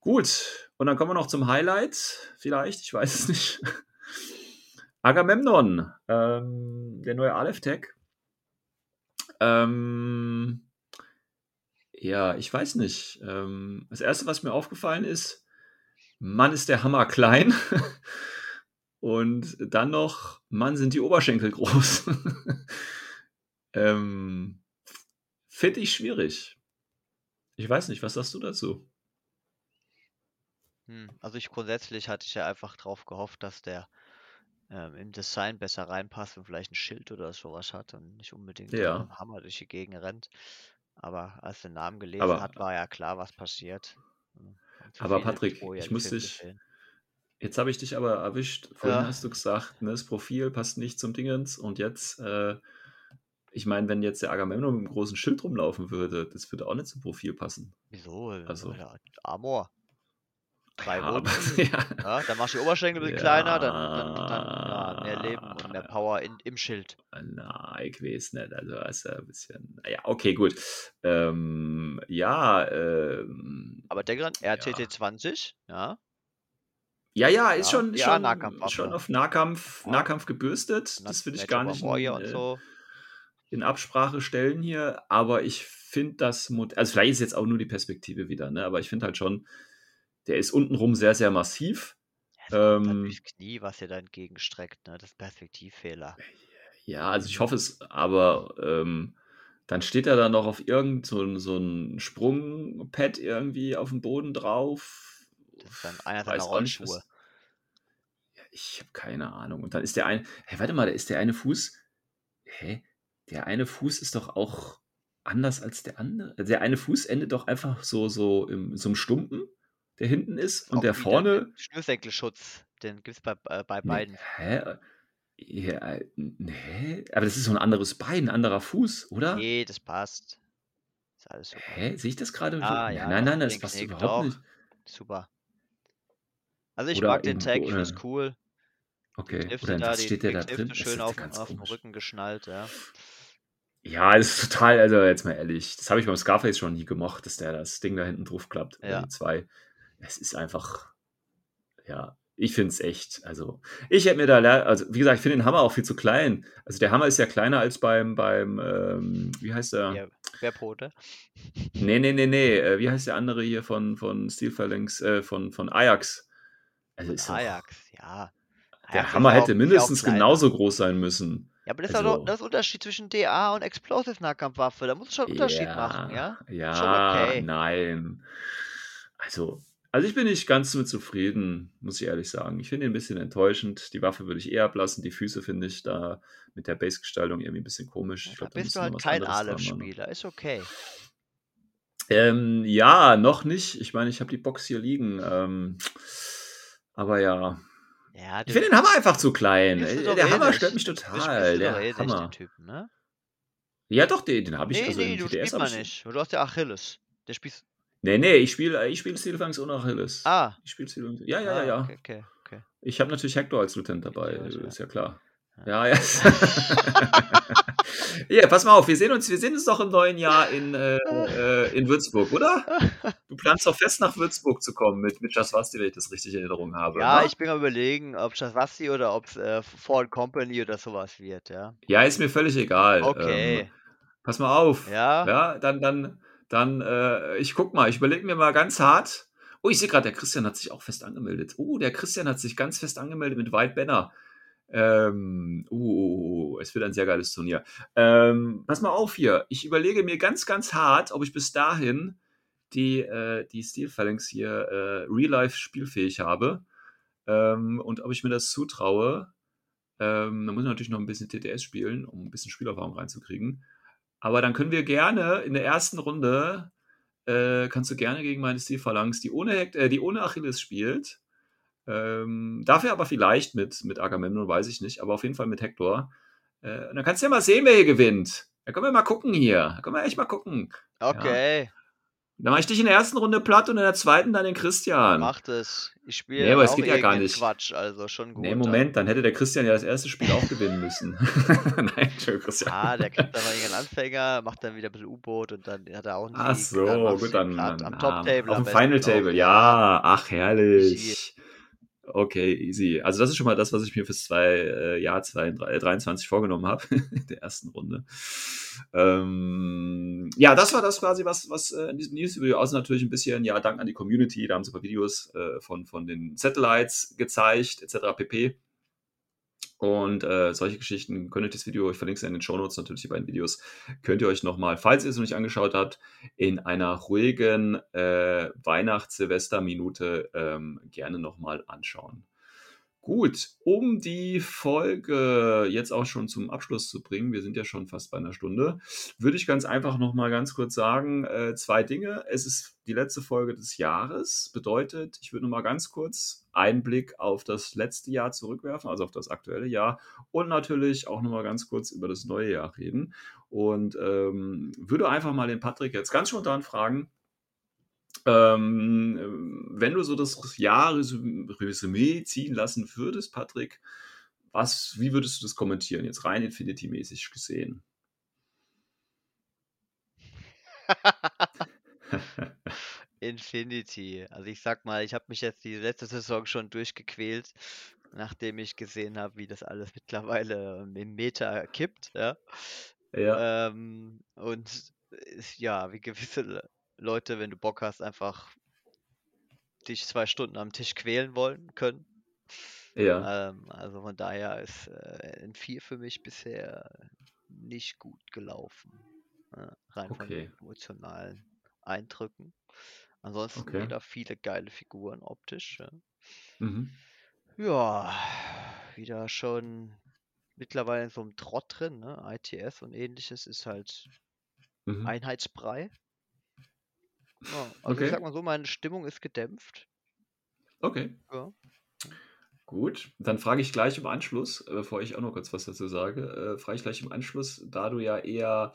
Gut, und dann kommen wir noch zum Highlight, vielleicht, ich weiß es nicht. Agamemnon, ähm, der neue Aleph-Tag. Ähm, ja, ich weiß nicht. Ähm, das erste, was mir aufgefallen ist, Mann ist der Hammer klein. Und dann noch, Mann sind die Oberschenkel groß. ähm, Finde ich schwierig. Ich weiß nicht, was sagst du dazu? Hm. Also ich grundsätzlich hatte ich ja einfach drauf gehofft, dass der ähm, im Design besser reinpasst und vielleicht ein Schild oder sowas hat und nicht unbedingt Ja. mit einem Hammer durch die Gegend rennt. Aber als er den Namen gelesen Aber, hat, war ja klar, was passiert. Hm. Aber Patrick, ich muss dich. Jetzt habe ich dich aber erwischt. Vorhin Ja. hast du gesagt, ne, das Profil passt nicht zum Dingens. Und jetzt, äh, ich meine, wenn jetzt der Agamemnon mit einem großen Schild rumlaufen würde, das würde auch nicht zum Profil passen. Wieso? Also, Ja, Amor. Drei ja, Wunden. ja, Ja, dann machst du die Oberschenkel ein bisschen kleiner, dann, dann, dann ja, mehr Leben und mehr ja, Power in, im Schild. na, ich weiß nicht. Also, ist ja ein bisschen, naja, okay, gut. Ähm, ja, ähm, Aber denk dran, ja. RTT 20, ja, Ja, ja, ist ja, schon, ist ja, schon, ist schon auf Nahkampf, Ja. Nahkampf gebürstet. Na- Das will ich gar nicht in, und äh, so. in Absprache stellen hier, aber ich finde das Modell, also vielleicht ist jetzt auch nur die Perspektive wieder, ne? aber ich finde halt schon, der ist untenrum sehr, sehr massiv. Ja, kommt halt Ähm, durchs Knie, was dir da entgegenstreckt, ne? Das ist Perspektivfehler. ja, also ich hoffe es, aber ähm, dann steht er da noch auf irgend so, so ein Sprungpad irgendwie auf dem Boden drauf. Das ist dann einer seiner Rollschuhe. ja, ich habe keine Ahnung. Und dann ist der eine, hey, warte mal, da ist der eine Fuß, hä? Der eine Fuß ist doch auch anders als der andere. Der eine Fuß endet doch einfach so, so in so einem Stumpen, der hinten ist, und Auch der vorne, Schnürsenkelschutz, den gibt es bei, äh, bei beiden. hä? Ja, nee, aber das ist so ein anderes Bein, ein anderer Fuß, oder? Nee, das passt. Ist alles super. Hä? Sehe ich das gerade? Ah, Nein, ja, nein, nein, das passt überhaupt doch. nicht. Super. Also ich Oder mag den Tag, ich finde es cool. Die okay, Knifte oder da, die, steht die der da drin? Schön auf, auf dem. Rücken geschnallt, ja. Ja, das ist total, also jetzt mal ehrlich, das habe ich beim Scarface schon nie gemocht, dass der das Ding da hinten drauf klappt, Ja. die zwei. Es ist einfach, ja, ich finde es echt, also ich hätte mir da, also wie gesagt, ich finde den Hammer auch viel zu klein. Also der Hammer ist ja kleiner als beim, beim, ähm, wie heißt der? Ja, Wehrbrot, ne? Nee, nee, nee, nee, äh, wie heißt der andere hier von, von Steel Phalanx, äh, von, von Ajax? Also ist Ajax, ja. der Ajax ist Hammer ja hätte auch- ist ja mindestens kleiner. genauso groß sein müssen. Ja, aber das ist Also- doch das ist der Unterschied zwischen DA und Explosive Nahkampfwaffe. Da muss es schon einen Unterschied machen, ja? Ja, okay. nein. Also, also ich bin nicht ganz mit zufrieden, muss ich ehrlich sagen. Ich finde ihn ein bisschen enttäuschend. Die Waffe würde ich eher ablassen. Die Füße finde ich da mit der Base-Gestaltung irgendwie ein bisschen komisch. Ich Da glaub, da bist du halt kein. Aleph-Spieler, ist okay. Ähm, ja, noch nicht. Ich meine, ich habe die Box hier liegen. Ähm, aber ja. Ja, Ich finde den Hammer einfach zu klein. Äh, Der eh Hammer stört mich total. Der eh Hammer. Typen, ne? Ja, doch, den, den habe ich. Nee, also nee, du spielst mal ich, nicht. Du hast ja Achilles. Der spielst. Nee, nee, ich spiele ich spiel Steelfangs ohne Achilles. Ah. Ich spiele Steelfangs. Ja, ja, ja, ah, ja. Okay, okay, okay. Ich habe natürlich Hector als Lieutenant dabei, Ja, ja. ist ja klar. Ja, ja. ja, pass mal auf, wir sehen uns, wir sehen uns doch im neuen Jahr in, äh, äh, in Würzburg, oder? Du planst doch fest nach Würzburg zu kommen mit, mit Jaswasti, wenn ich das richtig in Erinnerung habe. Ja, ne? ich bin am überlegen, ob Jaswasti oder ob es äh, Ford Company oder sowas wird, ja. ja, ist mir völlig egal. Okay. Ähm, pass mal auf. Ja? Ja, dann, dann, dann, äh, ich guck mal, ich überlege mir mal ganz hart. Oh, ich sehe gerade, der Christian hat sich auch fest angemeldet. Oh, der Christian hat sich ganz fest angemeldet mit White Banner. Ähm, uh, uh, uh, es wird ein sehr geiles Turnier. Ähm, pass mal auf hier. Ich überlege mir ganz, ganz hart, ob ich bis dahin die, äh, die Steel Phalanx hier äh, Real Life spielfähig habe. Ähm, und ob ich mir das zutraue. Ähm, da muss ich natürlich noch ein bisschen TTS spielen, um ein bisschen Spielerfahrung reinzukriegen. Aber dann können wir gerne in der ersten Runde, äh, kannst du gerne gegen meine Steel Phalanx, die ohne, Hekt äh, die ohne Achilles spielt, ähm, dafür aber vielleicht mit, mit Agamemnon, weiß ich nicht, aber auf jeden Fall mit Hector. Äh, und dann kannst du ja mal sehen, wer hier gewinnt. Da können wir mal gucken hier. Da können wir echt mal gucken. Okay, Dann mache ich dich in der ersten Runde platt und in der zweiten dann den Christian. macht es. Ich spiele Nee, aber es geht ja gar nicht. Quatsch, also schon gut. nee, Moment, dann hätte der Christian ja das erste Spiel auch gewinnen müssen. Nein, Entschuldigung, Christian. Ah, der kriegt dann mal irgendeinen Anfänger, macht dann wieder ein bisschen U-Boot und dann hat er auch einen Ach Sieg so, dann gut, dann, platt. dann am Top-Table Auf am dem besten Final noch. Table, ja. Ach, herrlich. Okay, easy. Also das ist schon mal das, was ich mir fürs zwei, äh, Jahr 2023 vorgenommen habe, in der ersten Runde. Ähm, ja, das war das quasi, was, was äh, in diesem News-Video, außer natürlich ein bisschen, ja, Dank an die Community, da haben sie ein paar Videos äh, von, von den Satellites gezeigt, etc. pp. Und äh, solche Geschichten könnt ihr das Video, ich verlinke es in den Show Notes natürlich, die beiden Videos, könnt ihr euch nochmal, falls ihr es noch nicht angeschaut habt, in einer ruhigen äh, Weihnachts-Silvester-Minute ähm, gerne nochmal anschauen. Gut, um die Folge jetzt auch schon zum Abschluss zu bringen, wir sind ja schon fast bei einer Stunde, würde ich ganz einfach nochmal ganz kurz sagen, äh, zwei Dinge. Es ist die letzte Folge des Jahres, bedeutet, ich würde nochmal ganz kurz einen Blick auf das letzte Jahr zurückwerfen, also auf das aktuelle Jahr und natürlich auch nochmal ganz kurz über das neue Jahr reden und ähm, würde einfach mal den Patrick jetzt ganz spontan fragen, ähm, wenn du so das Jahr Resü- Resümee ziehen lassen würdest, Patrick, was, wie würdest du das kommentieren, jetzt rein Infinity-mäßig gesehen? Infinity. Also ich sag mal, ich habe mich jetzt die letzte Saison schon durchgequält, nachdem ich gesehen habe, wie das alles mittlerweile im Meta kippt, ja. ja, Ähm, und ist, ja, wie gewisse Leute, wenn du Bock hast, einfach dich zwei Stunden am Tisch quälen wollen können. ja, Ähm, also von daher ist äh, N4 für mich bisher nicht gut gelaufen. Ja, rein von Okay. den emotionalen Eindrücken. Ansonsten Okay. wieder viele geile Figuren optisch. Ja. mhm. Ja, wieder schon mittlerweile in so einem Trott drin, ne? ITS und ähnliches ist halt Mhm. Einheitsbrei. Ja, also Okay. ich sag mal so, meine Stimmung ist gedämpft. Okay. Ja. Gut, dann frage ich gleich im Anschluss, äh, bevor ich auch noch kurz was dazu sage, äh, frage ich gleich im Anschluss, da du ja eher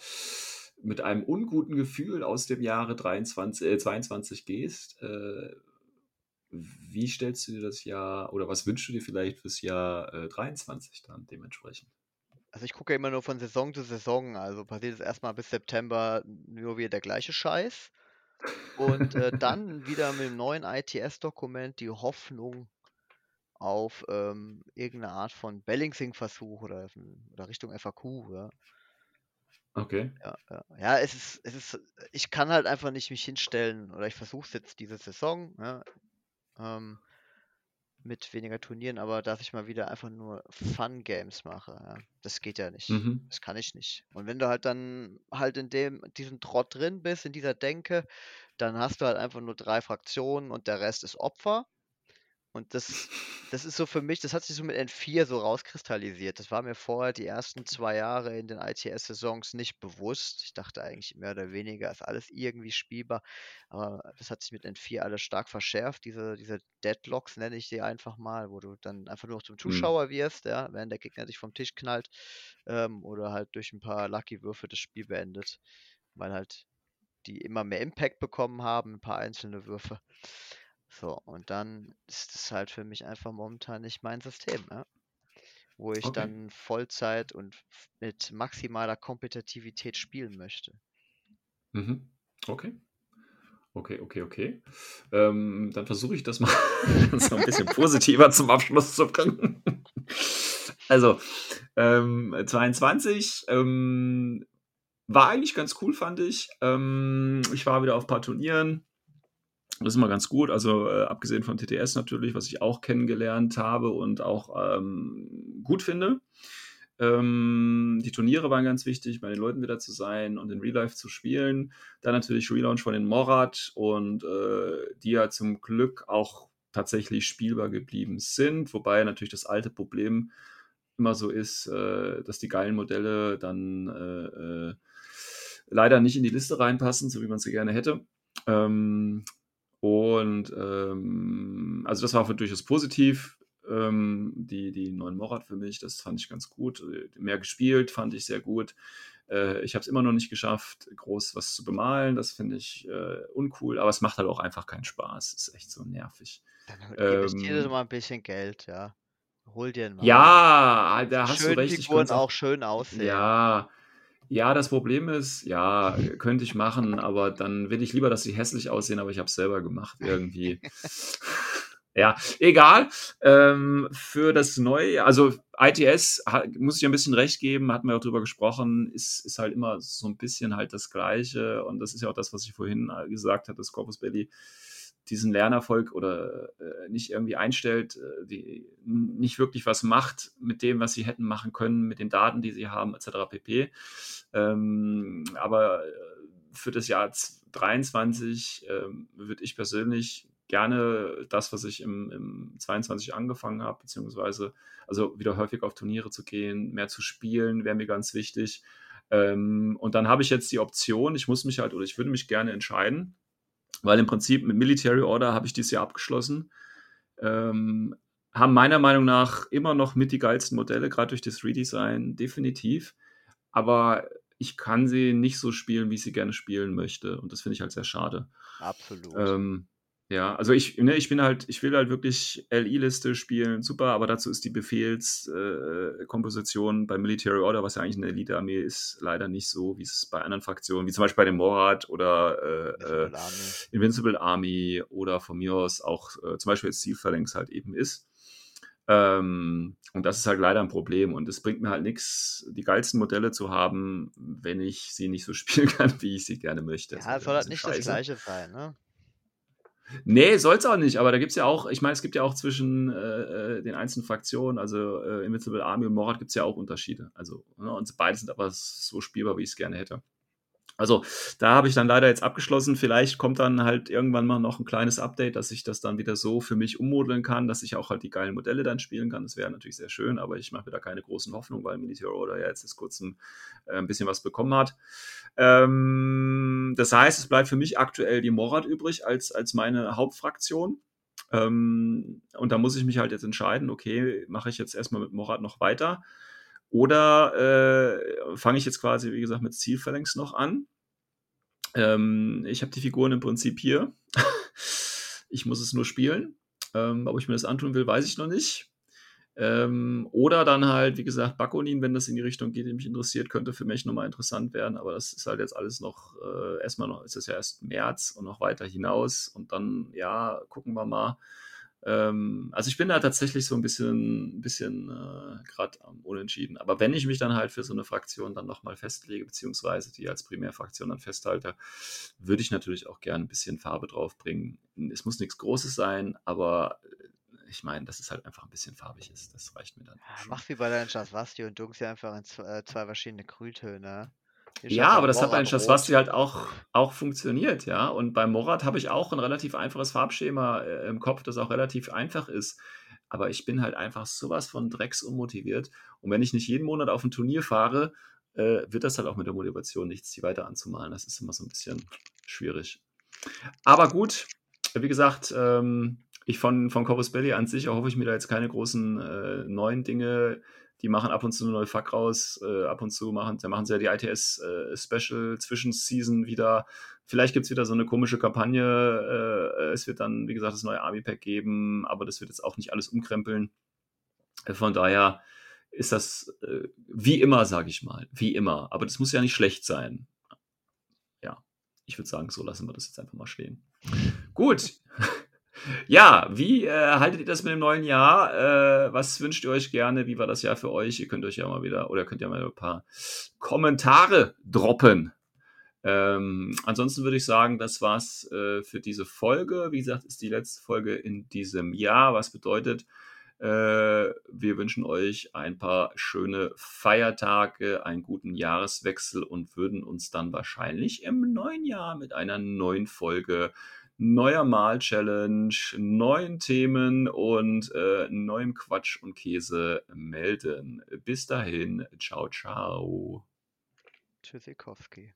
mit einem unguten Gefühl aus dem Jahre 23, äh, 22 gehst, äh, wie stellst du dir das Jahr oder was wünschst du dir vielleicht fürs Jahr äh, 23 dann dementsprechend? Also ich gucke ja immer nur von Saison zu Saison. Also passiert es erstmal bis September nur wieder der gleiche Scheiß. Und äh, dann wieder mit dem neuen ITS-Dokument die Hoffnung, auf ähm, irgendeine Art von Balancing-Versuch oder, oder Richtung FAQ, ja. Okay. Ja, ja. Ja, es ist, es ist, ich kann halt einfach nicht mich hinstellen oder ich versuche es jetzt diese Saison, ja, ähm, mit weniger Turnieren, aber dass ich mal wieder einfach nur Fun-Games mache, ja, das geht ja nicht. Mhm. Das kann ich nicht. Und wenn du halt dann halt in dem, diesem Trott drin bist, in dieser Denke, dann hast du halt einfach nur drei Fraktionen und der Rest ist Opfer. Und das, das ist so für mich, das hat sich so mit N4 so rauskristallisiert. Das war mir vorher die ersten zwei Jahre in den ITS-Saisons nicht bewusst. Ich dachte eigentlich mehr oder weniger ist alles irgendwie spielbar. Aber das hat sich mit N4 alles stark verschärft. Diese, diese Deadlocks nenne ich sie einfach mal, wo du dann einfach nur noch zum Hm. Zuschauer wirst, ja, während der Gegner dich vom Tisch knallt. Ähm, oder halt durch ein paar Lucky-Würfe das Spiel beendet. Weil halt die immer mehr Impact bekommen haben, ein paar einzelne Würfe. So, und dann ist es halt für mich einfach momentan nicht mein System, ja? wo ich Okay. dann Vollzeit und mit maximaler Kompetitivität spielen möchte. Mhm. Okay. Okay, okay, okay. Ähm, dann versuche ich das mal so ein bisschen positiver zum Abschluss zu bringen. Also, ähm, 22 ähm, war eigentlich ganz cool, fand ich. Ähm, ich war wieder auf ein paar Turnieren. Das ist immer ganz gut. Also, äh, abgesehen von TTS natürlich, was ich auch kennengelernt habe und auch ähm, gut finde. Ähm, die Turniere waren ganz wichtig, bei den Leuten wieder zu sein und in Real Life zu spielen. Dann natürlich Relaunch von den Morat und äh, die ja zum Glück auch tatsächlich spielbar geblieben sind, wobei natürlich das alte Problem immer so ist, äh, dass die geilen Modelle dann äh, äh, leider nicht in die Liste reinpassen, so wie man sie gerne hätte. Ähm, und ähm, also das war für durchaus positiv. Ähm, die, die neuen Morat für mich, das fand ich ganz gut. Mehr gespielt, fand ich sehr gut. Äh, ich habe es immer noch nicht geschafft, groß was zu bemalen. Das finde ich äh, uncool, aber es macht halt auch einfach keinen Spaß. Ist echt so nervig. Dann investiere Ähm, mal ein bisschen Geld, ja. Hol dir einen Maler. ja, da hast du Schön recht. Ich Figuren auch auch schön aussehen. Ja, ja, das Problem ist, ja, könnte ich machen, aber dann will ich lieber, dass sie hässlich aussehen, aber ich habe es selber gemacht irgendwie. ja, egal. Ähm, für das neue, also ITS muss ich ein bisschen recht geben, hatten wir auch drüber gesprochen, ist, ist halt immer so ein bisschen halt das Gleiche und das ist ja auch das, was ich vorhin äh, gesagt hatte, dass Corpus Belli diesen Lernerfolg oder äh, nicht irgendwie einstellt, äh, die nicht wirklich was macht mit dem, was sie hätten machen können, mit den Daten, die sie haben, etc. pp. Ähm, aber äh, für das Jahr 23 ähm, würde ich persönlich gerne das, was ich im, im 22 angefangen habe, beziehungsweise also wieder häufig auf Turniere zu gehen, mehr zu spielen, wäre mir ganz wichtig. Ähm, und dann habe ich jetzt die Option, ich muss mich halt oder ich würde mich gerne entscheiden, weil im Prinzip mit Military Order habe ich dieses Jahr abgeschlossen. Ähm, haben meiner Meinung nach immer noch mit die geilsten Modelle, gerade durch das Redesign, definitiv. Aber ich kann sie nicht so spielen, wie ich sie gerne spielen möchte. Und das finde ich halt sehr schade. Absolut. Ähm, ja, also ich, ne, ich bin halt, ich will halt wirklich LI-Liste spielen, super, aber dazu ist die Befehlskomposition äh, bei Military Order, was ja eigentlich eine Elite-Armee ist, leider nicht so, wie es bei anderen Fraktionen, wie zum Beispiel bei dem Morat oder äh, äh, Invincible Army. Invincible Army oder von mir aus auch äh, zum Beispiel jetzt Steel Phalanx halt eben ist. Ähm, und das ist halt leider ein Problem. Und es bringt mir halt nichts, die geilsten Modelle zu haben, wenn ich sie nicht so spielen kann, wie ich sie gerne möchte. Das Ja, es soll halt nicht das scheiße. gleiche sein, ne? Nee, soll es auch nicht, aber da gibt es ja auch, ich meine, es gibt ja auch zwischen äh, äh, den einzelnen Fraktionen, also äh, Invincible Army und Morat gibt es ja auch Unterschiede. Also, ne, und beide sind aber so spielbar, wie ich es gerne hätte. Also, da habe ich dann leider jetzt abgeschlossen. Vielleicht kommt dann halt irgendwann mal noch ein kleines Update, dass ich das dann wieder so für mich ummodeln kann, dass ich auch halt die geilen Modelle dann spielen kann. Das wäre natürlich sehr schön, aber ich mache mir da keine großen Hoffnungen, weil Military Order ja jetzt bis kurzem äh, ein bisschen was bekommen hat. Ähm, das heißt, es bleibt für mich aktuell die Morat übrig als, als meine Hauptfraktion. Ähm, und da muss ich mich halt jetzt entscheiden, okay, mache ich jetzt erstmal mit Morat noch weiter oder äh, fange ich jetzt quasi, wie gesagt, mit Zielphalanx noch an. Ähm, ich habe die Figuren im Prinzip hier. ich muss es nur spielen. Ähm, ob ich mir das antun will, weiß ich noch nicht. Ähm, oder dann halt, wie gesagt, Bakonin, wenn das in die Richtung geht, die mich interessiert, könnte für mich nochmal interessant werden. Aber das ist halt jetzt alles noch, äh, erstmal noch, ist es ja erst März und noch weiter hinaus. Und dann, ja, gucken wir mal. Ähm, also ich bin da tatsächlich so ein bisschen, bisschen äh, gerade am Unentschieden. Aber wenn ich mich dann halt für so eine Fraktion dann nochmal festlege, beziehungsweise die als Primärfraktion dann festhalte, würde ich natürlich auch gerne ein bisschen Farbe draufbringen. Es muss nichts Großes sein, aber äh, ich meine, dass es halt einfach ein bisschen farbig ist. Das reicht mir dann. Ja, mach wie bei deinen Schaswasti und dunkst sie einfach in zwei, äh, zwei verschiedene Grüntöne. Ja, aber das hat bei den Morat Schaswasti halt auch, auch funktioniert, ja. Und bei Morat habe ich auch ein relativ einfaches Farbschema äh, im Kopf, das auch relativ einfach ist. Aber ich bin halt einfach sowas von drecksunmotiviert. Und wenn ich nicht jeden Monat auf ein Turnier fahre, äh, wird das halt auch mit der Motivation nichts, die weiter anzumalen. Das ist immer so ein bisschen schwierig. Aber gut, wie gesagt, ähm, ich von, von Corvus Belli an sich erhoffe ich mir da jetzt keine großen äh, neuen Dinge. Die machen ab und zu eine neue Fuck raus, äh, ab und zu machen, da machen sie ja die ITS äh, Special Zwischenseason wieder. Vielleicht gibt es wieder so eine komische Kampagne. Äh, es wird dann, wie gesagt, das neue Army Pack geben, aber das wird jetzt auch nicht alles umkrempeln. Äh, Von daher ist das äh, wie immer, sage ich mal. Wie immer. Aber das muss ja nicht schlecht sein. Ja, ich würde sagen, so lassen wir das jetzt einfach mal stehen. Gut. Ja, wie äh, haltet ihr das mit dem neuen Jahr? Äh, was wünscht ihr euch gerne? Wie war das Jahr für euch? Ihr könnt euch ja mal wieder oder könnt ja mal ein paar Kommentare droppen. Ähm, ansonsten würde ich sagen, das war's äh, für diese Folge. Wie gesagt, ist die letzte Folge in diesem Jahr, was bedeutet, äh, wir wünschen euch ein paar schöne Feiertage, einen guten Jahreswechsel und würden uns dann wahrscheinlich im neuen Jahr mit einer neuen Folge neuer Mal-Challenge, neuen Themen und äh, neuem Quatsch und Käse melden. Bis dahin, ciao, ciao. Tschüssikowski.